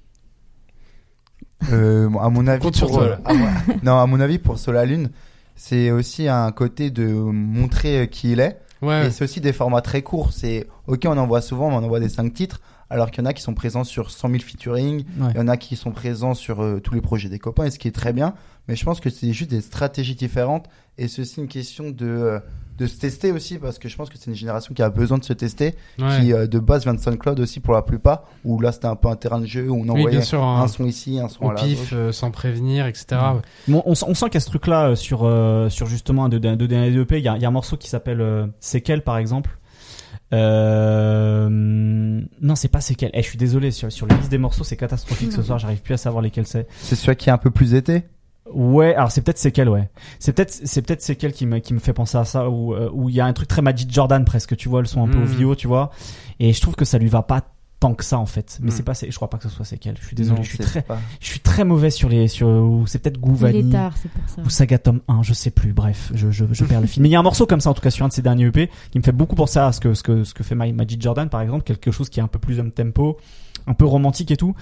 Euh, à mon avis, pour, euh, non, à mon avis, pour Solalune, c'est aussi un côté de montrer qui il est. Ouais. Et c'est aussi des formats très courts. C'est ok, on en voit souvent, mais on envoie des cinq titres alors qu'il y en a qui sont présents sur 100 000 featuring, il y en a qui sont présents sur euh, tous les projets des copains, et ce qui est très bien. Mais je pense que c'est juste des stratégies différentes, et c'est aussi une question de euh, de se tester aussi, parce que je pense que c'est une génération qui a besoin de se tester, qui euh, de base vient de SoundCloud aussi pour la plupart, où là c'était un peu un terrain de jeu, où on envoyait un, son ici, un son au pif, sans prévenir, etc. on, sent qu'il y a ce truc-là sur, sur justement un de, de, de, EP, il y y a un morceau qui s'appelle Sequel par exemple, euh... Non, c'est pas c'est quel. Eh, je suis désolé sur, sur la liste des morceaux, c'est catastrophique ce soir. J'arrive plus à savoir lesquels c'est. C'est celui qui est un peu plus été? Ouais, alors c'est peut-être c'est quel, ouais. C'est peut-être c'est peut-être c'est quel qui me qui me fait penser à ça où euh, où il y a un truc très Magic Jordan presque, tu vois, le son un peu au hmm. vieux, tu vois. Et je trouve que ça lui va pas tant que ça en fait. Mais hmm. c'est pas je crois pas que ce soit séquelles. Je suis désolé je suis très je suis très mauvais sur les sur c'est peut-être Gouvani ou Saga Tom 1 je sais plus. Bref je je, je perds le film mais il y a un morceau comme ça en tout cas sur un de ces derniers EP qui me fait beaucoup penser à ce que ce que ce que fait Magic Jordan par exemple quelque chose qui est un peu plus un tempo un peu romantique et tout.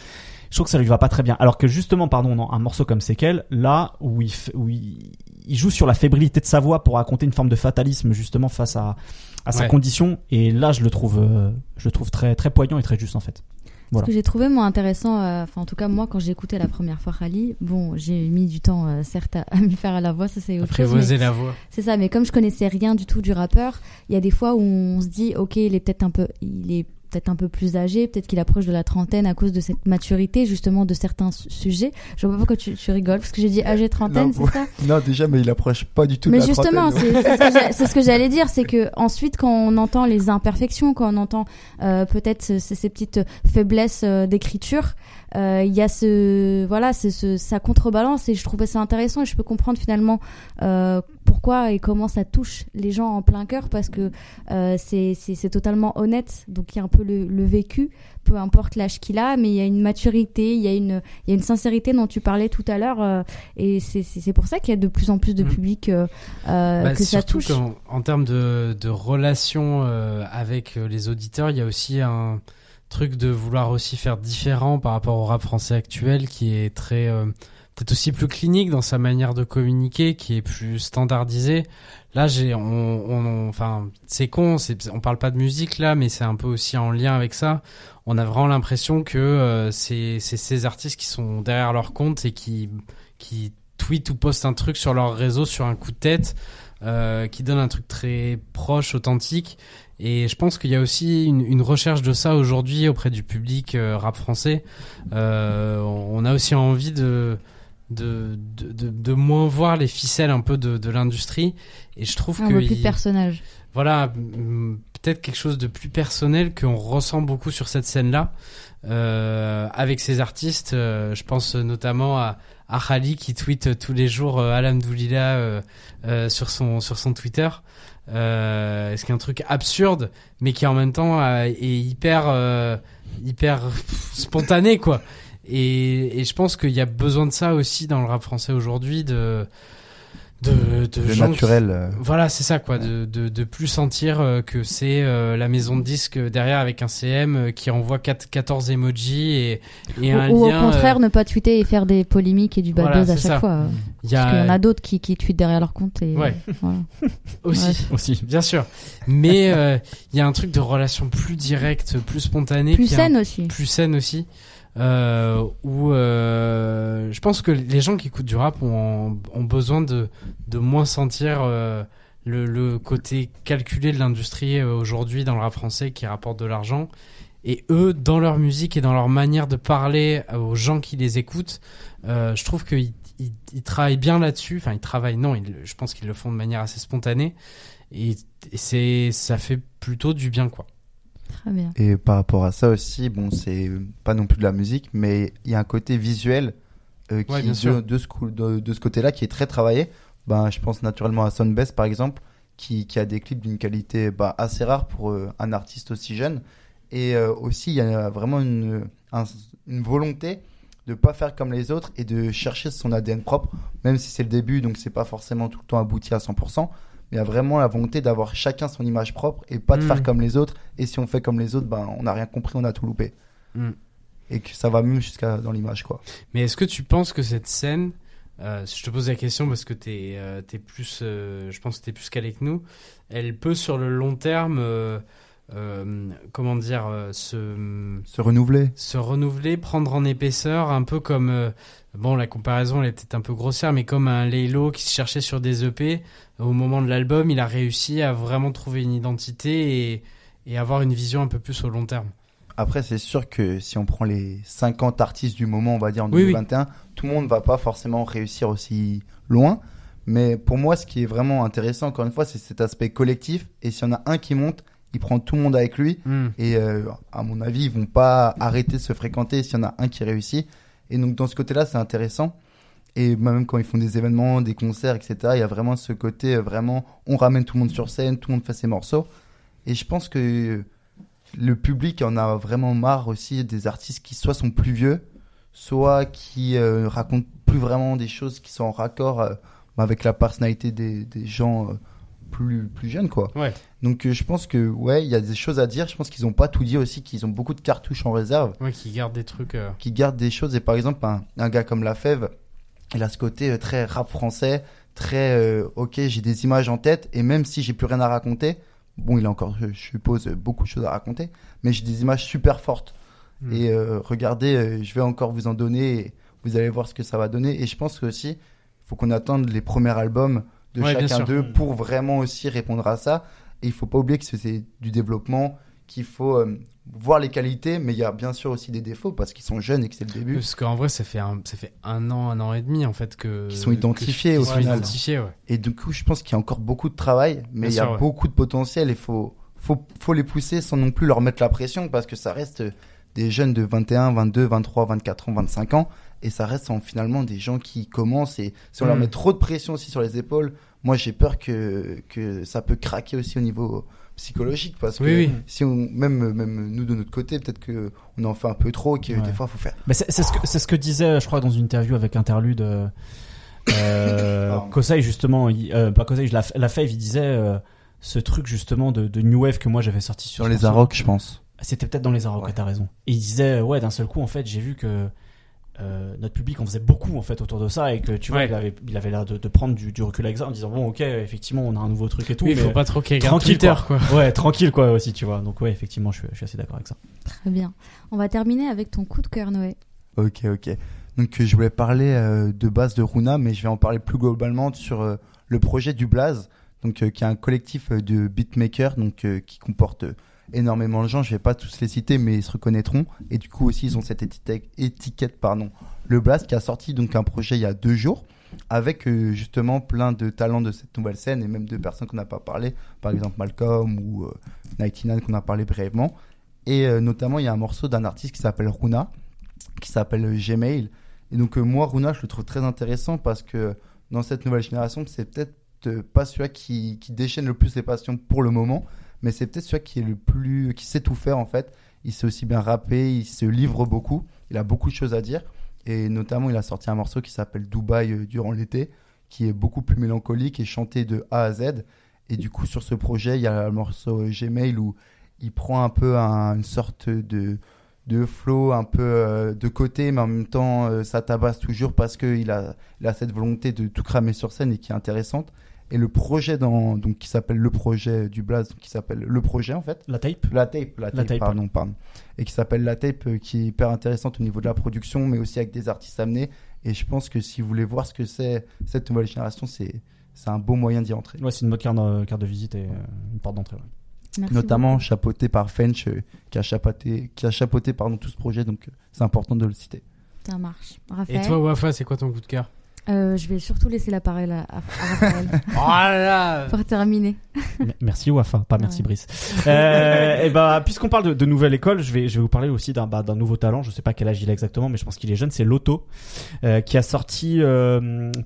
Je trouve que ça lui va pas très bien. Alors que justement pardon non, un morceau comme séquelles là où il où il, il joue sur la fébrilité de sa voix pour raconter une forme de fatalisme justement face à à sa condition. Et là, je le trouve, euh, je le trouve très, très poignant et très juste en fait. Voilà. Ce que j'ai trouvé moi intéressant, euh, enfin en tout cas moi quand j'ai écouté la première fois Rally, bon j'ai mis du temps euh, certes à, me faire à la voix, ça c'est autre chose. la voix. C'est ça, mais comme je connaissais rien du tout du rappeur, il y a des fois où on se dit ok il est peut-être un peu, il est peut-être un peu plus âgé, peut-être qu'il approche de la trentaine à cause de cette maturité justement de certains sujets. Je vois pas pourquoi tu, tu rigoles parce que j'ai dit âgé trentaine, c'est ça Non, déjà, mais il approche pas du tout. Mais de la justement, c'est ce que j'allais dire, c'est que ensuite quand on entend les imperfections, quand on entend euh, peut-être ces, petites faiblesses euh, d'écriture, euh, il y a ce voilà, c'est ce, ça contrebalance et je trouvais ça intéressant et je peux comprendre finalement euh, pourquoi et comment ça touche les gens en plein cœur parce que euh, c'est totalement honnête donc il y a un peu le, le vécu peu importe l'âge qu'il a mais il y a une maturité il y a une il y a une sincérité dont tu parlais tout à l'heure euh, et c'est pour ça qu'il y a de plus en plus de mmh. public euh, euh bah, que ça touche en, en termes de, de relations euh, avec les auditeurs il y a aussi un truc de vouloir aussi faire différent par rapport au rap français actuel qui est très euh, peut-être aussi plus clinique dans sa manière de communiquer qui est plus standardisé. Là j'ai on, on, enfin c'est con c'est on parle pas de musique là mais c'est un peu aussi en lien avec ça. On a vraiment l'impression que euh, c'est c'est ces artistes qui sont derrière leur compte et qui qui tweetent ou postent un truc sur leur réseau sur un coup de tête euh, qui donne un truc très proche authentique et je pense qu'il y a aussi une, une, recherche de ça aujourd'hui auprès du public euh, rap français. Euh, on a aussi envie de de, de, de, moins voir les ficelles un peu de, de l'industrie. Et je trouve que... plus de personnages. Voilà, peut-être quelque chose de plus personnel qu'on ressent beaucoup sur cette scène-là. Euh, avec ces artistes, euh, je pense notamment à, à Khali qui tweet tous les jours euh, Alam Doulila euh, sur son sur son Twitter. Euh, ce qui est un truc absurde, mais qui en même temps euh, est hyper, euh, hyper spontané, quoi? Et, et je pense qu'il y a besoin de ça aussi dans le rap français aujourd'hui, de de, de, gens naturel. Euh. Voilà, c'est ça quoi, de, de, de, plus sentir euh, que c'est euh, la maison de disque derrière avec un CM qui envoie 4, 14 emojis et, et un ou lien. au contraire, ne pas tweeter et faire des polémiques et du bad buzz à chaque fois. Il y a... Parce qu'il y en a d'autres qui, qui tweetent derrière leur compte et ouais. voilà. aussi, aussi, bien sûr. Mais il y a un truc de relation plus directe, plus spontanée, plus saine aussi, plus saine aussi euh, où euh, je pense que les gens qui écoutent du rap ont, ont besoin de, de moins sentir euh, le, le, côté calculé de l'industrie euh, aujourd'hui dans le rap français qui rapporte de l'argent. Et eux, dans leur musique et dans leur manière de parler aux gens qui les écoutent, euh, je trouve qu'ils ils, travaillent bien là-dessus. Enfin, ils travaillent, non, je pense qu'ils le font de manière assez spontanée. Et, et c'est, ça fait plutôt du bien, quoi. Et par rapport à ça aussi, bon, c'est pas non plus de la musique, mais il y a un côté visuel euh, qui, de, de, ce, de, ce côté-là qui est très travaillé. Ben, je pense naturellement à Sunbest par exemple, qui, qui a des clips d'une qualité bah, assez rare pour euh, un artiste aussi jeune. Et euh, aussi, il y a vraiment une, une volonté de pas faire comme les autres et de chercher son ADN propre, même si c'est le début, donc c'est pas forcément tout le temps abouti à 100% il y a vraiment la volonté d'avoir chacun son image propre et pas de faire mm. comme les autres. Et si on fait comme les autres, ben, on n'a rien compris, on a tout loupé. Mm. Et que ça va mieux jusqu'à dans l'image, quoi. Mais est-ce que tu penses que cette scène, euh, je te pose la question parce que tu es, euh, plus, euh, je pense que tu es plus calé que nous, elle peut sur le long terme, comment dire, se, se renouveler. Se renouveler, prendre en épaisseur, un peu comme bon, la comparaison elle peut-être un peu grossière, mais comme un Laylo qui se cherchait sur des EP, au moment de l'album, il a réussi à vraiment trouver une identité et, et avoir une vision un peu plus au long terme. Après, c'est sûr que si on prend les 50 artistes du moment, on va dire en 2021, tout le monde ne va pas forcément réussir aussi loin. Mais pour moi, ce qui est vraiment intéressant, encore une fois, c'est cet aspect collectif. Et s'il y en a un qui monte, il prend tout le monde avec lui. Hmm. Et euh, à mon avis, ils vont pas arrêter de se fréquenter s'il y en a un qui réussit. Et donc, dans ce côté-là, c'est intéressant. Et même quand ils font des événements, des concerts, etc., il y a vraiment ce côté, euh, vraiment, on ramène tout le monde sur scène, tout le monde fait ses morceaux. Et je pense que le public en a vraiment marre aussi des artistes qui soit sont plus vieux, soit qui euh, racontent plus vraiment des choses qui sont en raccord euh, avec la personnalité des, des gens plus, plus jeunes, quoi. Ouais. Donc je pense que, ouais, il y a des choses à dire. Je pense qu'ils n'ont pas tout dit aussi, qu'ils ont beaucoup de cartouches en réserve. Ouais, qui gardent des trucs. Qui gardent des choses. Et par exemple, un, un gars comme La Fève, il a ce côté euh, très rap français, très euh, ok, j'ai des images en tête et même si j'ai plus rien à raconter, bon, il a encore, je suppose, beaucoup de choses à raconter, mais j'ai des images super fortes. Hmm. Et euh, regardez, je vais encore vous en donner, et vous allez voir ce que ça va donner. Et je pense que aussi, faut qu'on attende les premiers albums de chacun d'eux pour vraiment aussi répondre à ça. Et il faut pas oublier que c'est du développement, qu'il faut voir les qualités, mais il y a bien sûr aussi des défauts parce qu'ils sont jeunes et que c'est le début. Parce qu'en vrai, ça fait un, ça fait un an, un an et demi en fait que. Qui sont identifiés au final. Et du coup, je pense qu'il y a encore beaucoup de travail, mais il y a beaucoup de potentiel et faut, faut, faut les pousser sans non plus leur mettre la pression parce que ça reste des jeunes de 21, 22, 23, 24 ans, 25 ans et ça reste finalement des gens qui commencent et si on leur mm. met trop de pression aussi sur les épaules, moi j'ai peur que, que ça peut craquer aussi au niveau psychologique parce que si on même même nous de notre côté peut-être que on en fait un peu trop que des fois faut faire mais c'est ce que c'est ce que disait je crois dans une interview avec Interlude euh, euh Kosai justement euh, pas Kosai la, la Fave il disait euh, ce truc justement de, de, New Wave que moi j'avais sorti sur dans les Arocs je pense. C'était peut-être dans les Arocs ouais. t'as raison. Et il disait ouais d'un seul coup en fait j'ai vu que euh, notre public en faisait beaucoup en fait autour de ça et que tu vois il avait il avait l'air de, de, prendre du, du, recul avec ça en disant bon ok effectivement on a un nouveau truc et tout il faut pas trop qu'il tranquille quoi. quoi. ouais tranquille quoi aussi tu vois. Donc ouais effectivement je suis, je suis assez d'accord avec ça. Très bien. On va terminer avec ton coup de cœur Noé. Ok ok. Donc je voulais parler euh, de base de Runa mais je vais en parler plus globalement sur euh, le projet du Blaze donc qui est un collectif de beatmakers donc qui comporte énormément de gens, je vais pas tous les citer, mais ils se reconnaîtront. Et du coup aussi, ils ont cette étiquette, étiquette pardon, le Blast, qui a sorti donc un projet il y a deux jours, avec euh, justement plein de talents de cette nouvelle scène, et même de personnes qu'on n'a pas parlé, par exemple Malcolm ou euh, qu'on a parlé brièvement. Et euh, notamment, il y a un morceau d'un artiste qui s'appelle Runa, qui s'appelle euh, Gmail. Et donc moi, Runa, je le trouve très intéressant parce que dans cette nouvelle génération, c'est peut-être pas celui qui, qui déchaîne le plus les passions pour le moment, mais c'est peut-être celui qui est le plus, qui sait tout faire en fait. Il sait aussi bien rapper, il se livre beaucoup, il a beaucoup de choses à dire. Et notamment, il a sorti un morceau qui s'appelle Dubaï euh, durant l'été, qui est beaucoup plus mélancolique et chanté de A à Z. Et du coup, sur ce projet, il y a le morceau Gmail où il prend un peu une sorte de, de flow un peu euh, de côté, mais en même temps, euh, ça tabasse toujours parce qu'il a, a cette volonté de tout cramer sur scène et qui est intéressante. Et le projet dans, donc, qui s'appelle le projet du Blaze, qui s'appelle le projet en fait. La tape La tape, la tape, pardon, pardon. Et qui s'appelle la tape, euh, qui est hyper intéressante au niveau de la production, mais aussi avec des artistes amenés. Et je pense que si vous voulez voir ce que c'est cette nouvelle génération, c'est c'est un beau moyen d'y entrer. Ouais, c'est une bonne carte, de, carte de visite et une porte d'entrée. Notamment chapeauté par Fench, euh, qui a chapeauté, qui a chapeauté pardon, tout ce projet, donc euh, c'est important de le citer. Ça marche. Et toi, Wafa, c'est quoi ton coup de cœur? Euh, je vais surtout laisser la parole à, Raphaël. oh Pour terminer. merci Wafa, pas merci Brice. et eh ben, puisqu'on parle de, nouvelle école, je vais, je vais vous parler aussi d'un bah, nouveau talent. Je sais pas quel âge il a exactement, mais je pense qu'il est jeune. C'est Loto, qui a sorti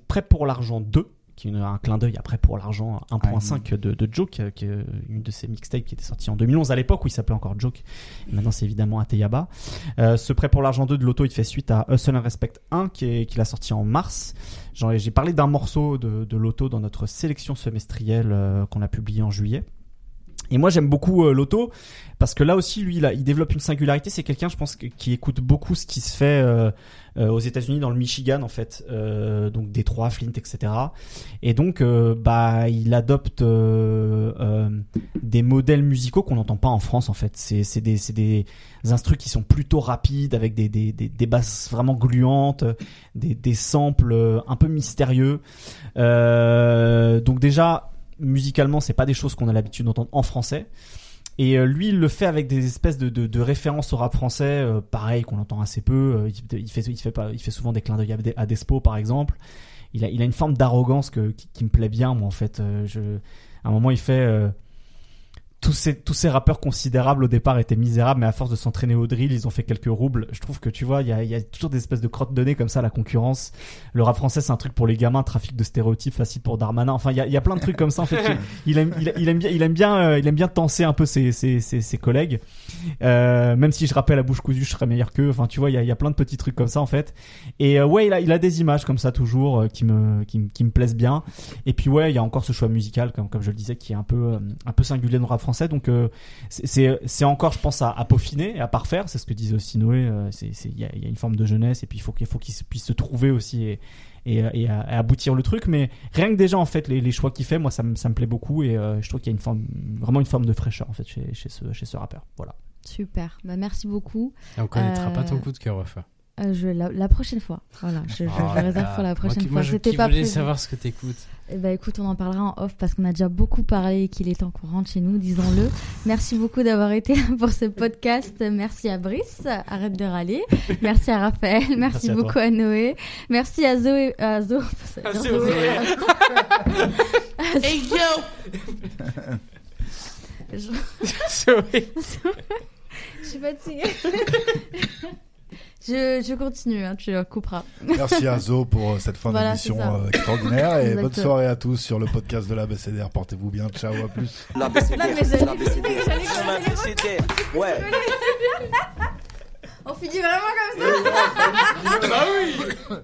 Prêt pour l'argent 2 qui est un clin d'œil après pour l'argent 1.5 de, de, Joke, qui est une de ses mixtapes qui était sortie en 2011 à l'époque où il s'appelait encore Joke. maintenant c'est évidemment Ateyaba. Euh, ce prêt pour l'argent 2 de l'auto, il fait suite à Hustle and Respect 1 qui est qu'il a sorti en mars. J'ai parlé d'un morceau de, de l'auto dans notre sélection semestrielle euh, qu'on a publié en juillet. Et moi j'aime beaucoup euh, l'auto parce que là aussi lui il, il développe une singularité. C'est quelqu'un je pense qui écoute beaucoup ce qui se fait euh, euh, aux États-Unis dans le Michigan en fait, euh, donc Détroit, Flint, etc. Et donc bah il adopte des modèles musicaux qu'on n'entend pas en France en fait. C'est c'est des c'est des instruments qui sont plutôt rapides avec des des des, des basses vraiment gluantes, des des samples un peu mystérieux. donc déjà musicalement, c'est pas des choses qu'on a l'habitude d'entendre en français. Et euh, lui, il le fait avec des espèces de, de, références au rap français, euh, pareil qu'on entend assez peu. Euh, il, fait, il fait il fait souvent des clins d'œil à Despo, par exemple. Il a, il a une forme d'arrogance qui, me plaît bien, moi en fait. je, à un moment, il fait tous ces, tous ces rappeurs considérables au départ étaient misérables, mais à force de s'entraîner au drill, ils ont fait quelques roubles. Je trouve que tu vois, il y a, y a, toujours des espèces de crottes de nez comme ça, la concurrence. Le rap français, c'est un truc pour les gamins, trafic de stéréotypes, facile pour Darmanin. Enfin, il y a, y a plein de trucs comme ça. En fait, il aime, il, aime bien, il aime bien, euh, il aime bien tenser un peu ses, ses, ses, ses collègues. Euh, même si je rappelle à bouche cousue, je serais meilleur qu'eux. Enfin, tu vois, il y a, y a plein de petits trucs comme ça en fait. Et euh, ouais, il a, il a des images comme ça toujours euh, qui me, qui, qui, me plaisent bien. Et puis ouais, il y a encore ce choix musical, comme, comme je le disais, qui est un peu, un peu singulier dans le rap français. Donc c'est encore, je pense, à, à, peaufiner et à parfaire. C'est ce que disait aussi Noé. Euh, il y a, y a, une forme de jeunesse et puis il faut qu'il faut qu'il puisse se trouver aussi et, et, et, aboutir le truc. Mais rien que déjà, en fait, les, les choix qu'il fait, moi, ça, me, ça me plaît beaucoup et euh, je trouve qu'il y a une forme, vraiment une forme de fraîcheur en fait chez, chez, ce, chez ce rappeur. Voilà. Super. Bah, merci beaucoup. Et on connaîtra pas ton euh, coup de cœur, enfin. Euh, je, la, prochaine fois. Voilà, je, je, oh réserve pour la prochaine fois. C'était pas voulais savoir ce que t'écoutes. Eh ben, écoute, on en parlera en off parce qu'on a déjà beaucoup parlé et qu'il est en courant chez nous, disons-le. Merci beaucoup d'avoir été là pour ce podcast. Merci à Brice, arrête de râler. Merci à Raphaël. Merci, beaucoup à, Noé. Merci à Zoé. À Zo... À Zoé. hey yo! Zoé. Je suis fatiguée. Je, je continue, hein, tu couperas. Merci à Zo pour euh, cette fin d'émission euh, extraordinaire et bonne soirée à tous sur le podcast de la BCDR. Portez-vous bien, ciao, à plus. La BCDR, la BCDR, ouais. On finit vraiment comme ça. bah oui